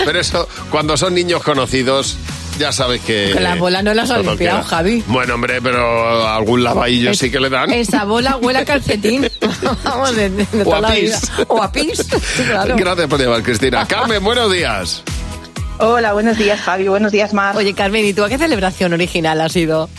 Speaker 3: pero eso, cuando son niños conocidos, ya sabes que...
Speaker 4: Las bolas no las
Speaker 3: todo
Speaker 4: limpiado,
Speaker 3: queda.
Speaker 4: Javi.
Speaker 3: Bueno, hombre, pero algún lavadillo
Speaker 4: Es-
Speaker 3: sí que le dan.
Speaker 4: Esa bola huele a calcetín. Vamos, de, de-
Speaker 3: O
Speaker 4: toda
Speaker 3: a
Speaker 4: la
Speaker 3: pis.
Speaker 4: vida. O a pis. Claro.
Speaker 3: Gracias por llamar, Cristina. Carmen, buenos días.
Speaker 29: Hola, buenos días, Javi. Buenos días, Mar.
Speaker 4: Oye, Carmen, ¿y tú a qué celebración original has ido?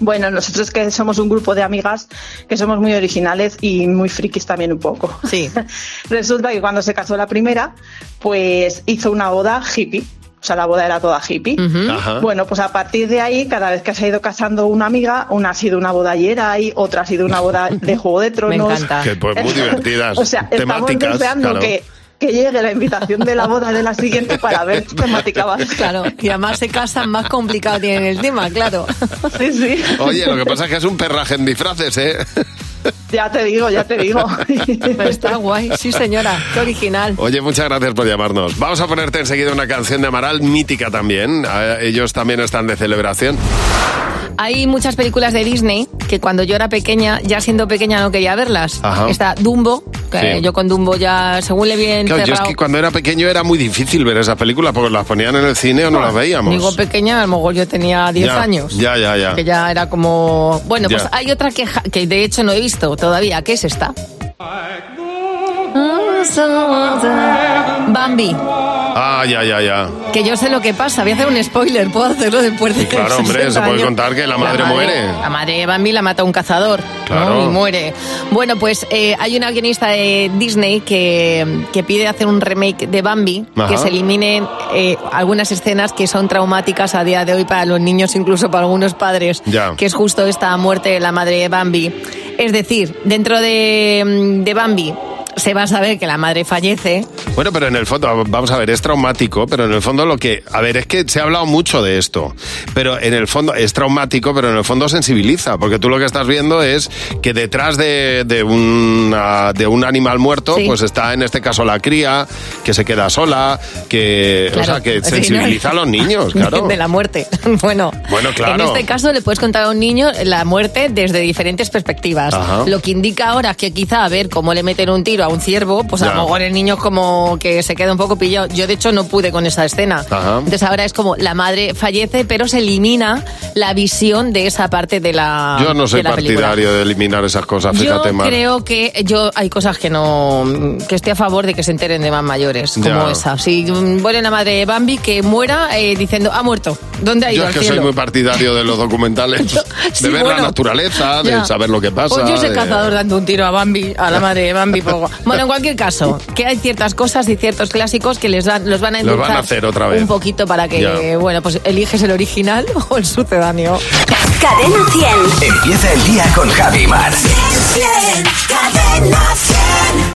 Speaker 29: Bueno, nosotros que somos un grupo de amigas que somos muy originales y muy frikis también un poco.
Speaker 4: Sí.
Speaker 29: Resulta que cuando se casó la primera, pues hizo una boda hippie. O sea, la boda era toda hippie.
Speaker 3: Ajá.
Speaker 29: Bueno, pues a partir de ahí, cada vez que se ha ido casando una amiga, una ha sido una boda Jedi, otra ha sido una boda de Juego de Tronos.
Speaker 3: Que pues muy divertidas.
Speaker 29: O sea, estamos deseando
Speaker 3: claro.
Speaker 29: que, que llegue la invitación de la boda de la siguiente para ver qué temática va a ser.
Speaker 4: Claro, y además se casan más complicado tienen el tema, claro.
Speaker 29: Sí, sí.
Speaker 3: Oye, lo que pasa es que es un perraje en disfraces, ¿eh?
Speaker 29: Ya te digo, ya te digo.
Speaker 4: Pero está guay, sí señora, qué original.
Speaker 3: Oye, muchas gracias por llamarnos. Vamos a ponerte enseguida una canción de Amaral mítica también. Ellos también están de celebración.
Speaker 4: Hay muchas películas de Disney que cuando yo era pequeña, ya siendo pequeña no quería verlas.
Speaker 3: Ajá.
Speaker 4: Está Dumbo, que
Speaker 3: Sí.
Speaker 4: yo con Dumbo ya, según le vi
Speaker 3: Claro, yo es que cuando era pequeño era muy difícil ver esas películas porque las ponían en el cine o no las veíamos.
Speaker 4: Digo pequeña, a lo mejor yo tenía 10
Speaker 3: Ya,
Speaker 4: años.
Speaker 3: Ya, ya, ya.
Speaker 4: Que ya era como... Bueno,
Speaker 3: Ya.
Speaker 4: pues hay otra que, que de hecho no he visto todavía. ¿Qué es esta? Bambi.
Speaker 3: Ah, ya, ya, ya.
Speaker 4: Que yo sé lo que pasa. Voy a hacer un spoiler. ¿Puedo hacerlo después de
Speaker 3: Claro, hombre,
Speaker 4: 60
Speaker 3: se puede
Speaker 4: años?
Speaker 3: contar que la madre muere.
Speaker 4: La madre de Bambi la mata un cazador. ¿no?
Speaker 3: Claro.
Speaker 4: Y muere. Bueno, pues eh, hay una guionista de Disney que, que pide hacer un remake de Bambi,
Speaker 3: Ajá.
Speaker 4: que se eliminen eh, algunas escenas que son traumáticas a día de hoy para los niños, incluso para algunos padres.
Speaker 3: Ya.
Speaker 4: Que es justo esta muerte de la madre de Bambi. Es decir, dentro de, mm, de Bambi se va a saber que la madre fallece.
Speaker 3: Bueno, pero en el fondo, vamos a ver, es traumático, pero en el fondo lo que... A ver, es que se ha hablado mucho de esto, pero en el fondo es traumático, pero en el fondo sensibiliza, porque tú lo que estás viendo es que detrás de, de, una- de un animal muerto,
Speaker 4: Sí.
Speaker 3: pues está en este caso la cría, que se queda sola, que... O sea, que
Speaker 4: Sí,
Speaker 3: sensibiliza
Speaker 4: ¿no?
Speaker 3: a los niños, claro.
Speaker 4: De la muerte. Bueno,
Speaker 3: Bueno, claro.
Speaker 4: en este caso le puedes contar a un niño la muerte desde diferentes perspectivas.
Speaker 3: Ajá.
Speaker 4: Lo que indica ahora es que quizá a ver cómo le meten un tiro a un ciervo, pues a lo mejor el niño como que se queda un poco pillado. Yo de hecho no pude con esa escena.
Speaker 3: Ajá.
Speaker 4: Entonces ahora es como la madre fallece, pero se elimina la visión de esa parte de la
Speaker 3: Yo no soy
Speaker 4: de la película.
Speaker 3: partidario de eliminar esas cosas,
Speaker 4: Yo
Speaker 3: fíjate, Mar.
Speaker 4: creo que yo hay cosas que no que estoy a favor de que se enteren de más mayores como
Speaker 3: Ya.
Speaker 4: esa. Si muere la madre de Bambi que muera eh, diciendo ha muerto. ¿Dónde ha ido
Speaker 3: Yo es que
Speaker 4: cielo?
Speaker 3: soy muy partidario de los documentales,
Speaker 4: sí,
Speaker 3: de ver
Speaker 4: bueno.
Speaker 3: la naturaleza, de
Speaker 4: Ya.
Speaker 3: saber lo que pasa.
Speaker 4: O yo soy
Speaker 3: de-
Speaker 4: cazador dando un tiro a Bambi, a la madre de Bambi. poco. Bueno, en cualquier caso, que hay ciertas cosas y ciertos clásicos que les dan, los van a
Speaker 3: Los van a hacer otra vez.
Speaker 4: un poquito para que,
Speaker 3: Ya.
Speaker 4: bueno, pues eliges el original o el sucedáneo.
Speaker 21: Cadena 100.
Speaker 30: Empieza el día con Javi Mar.
Speaker 21: Cadena 100.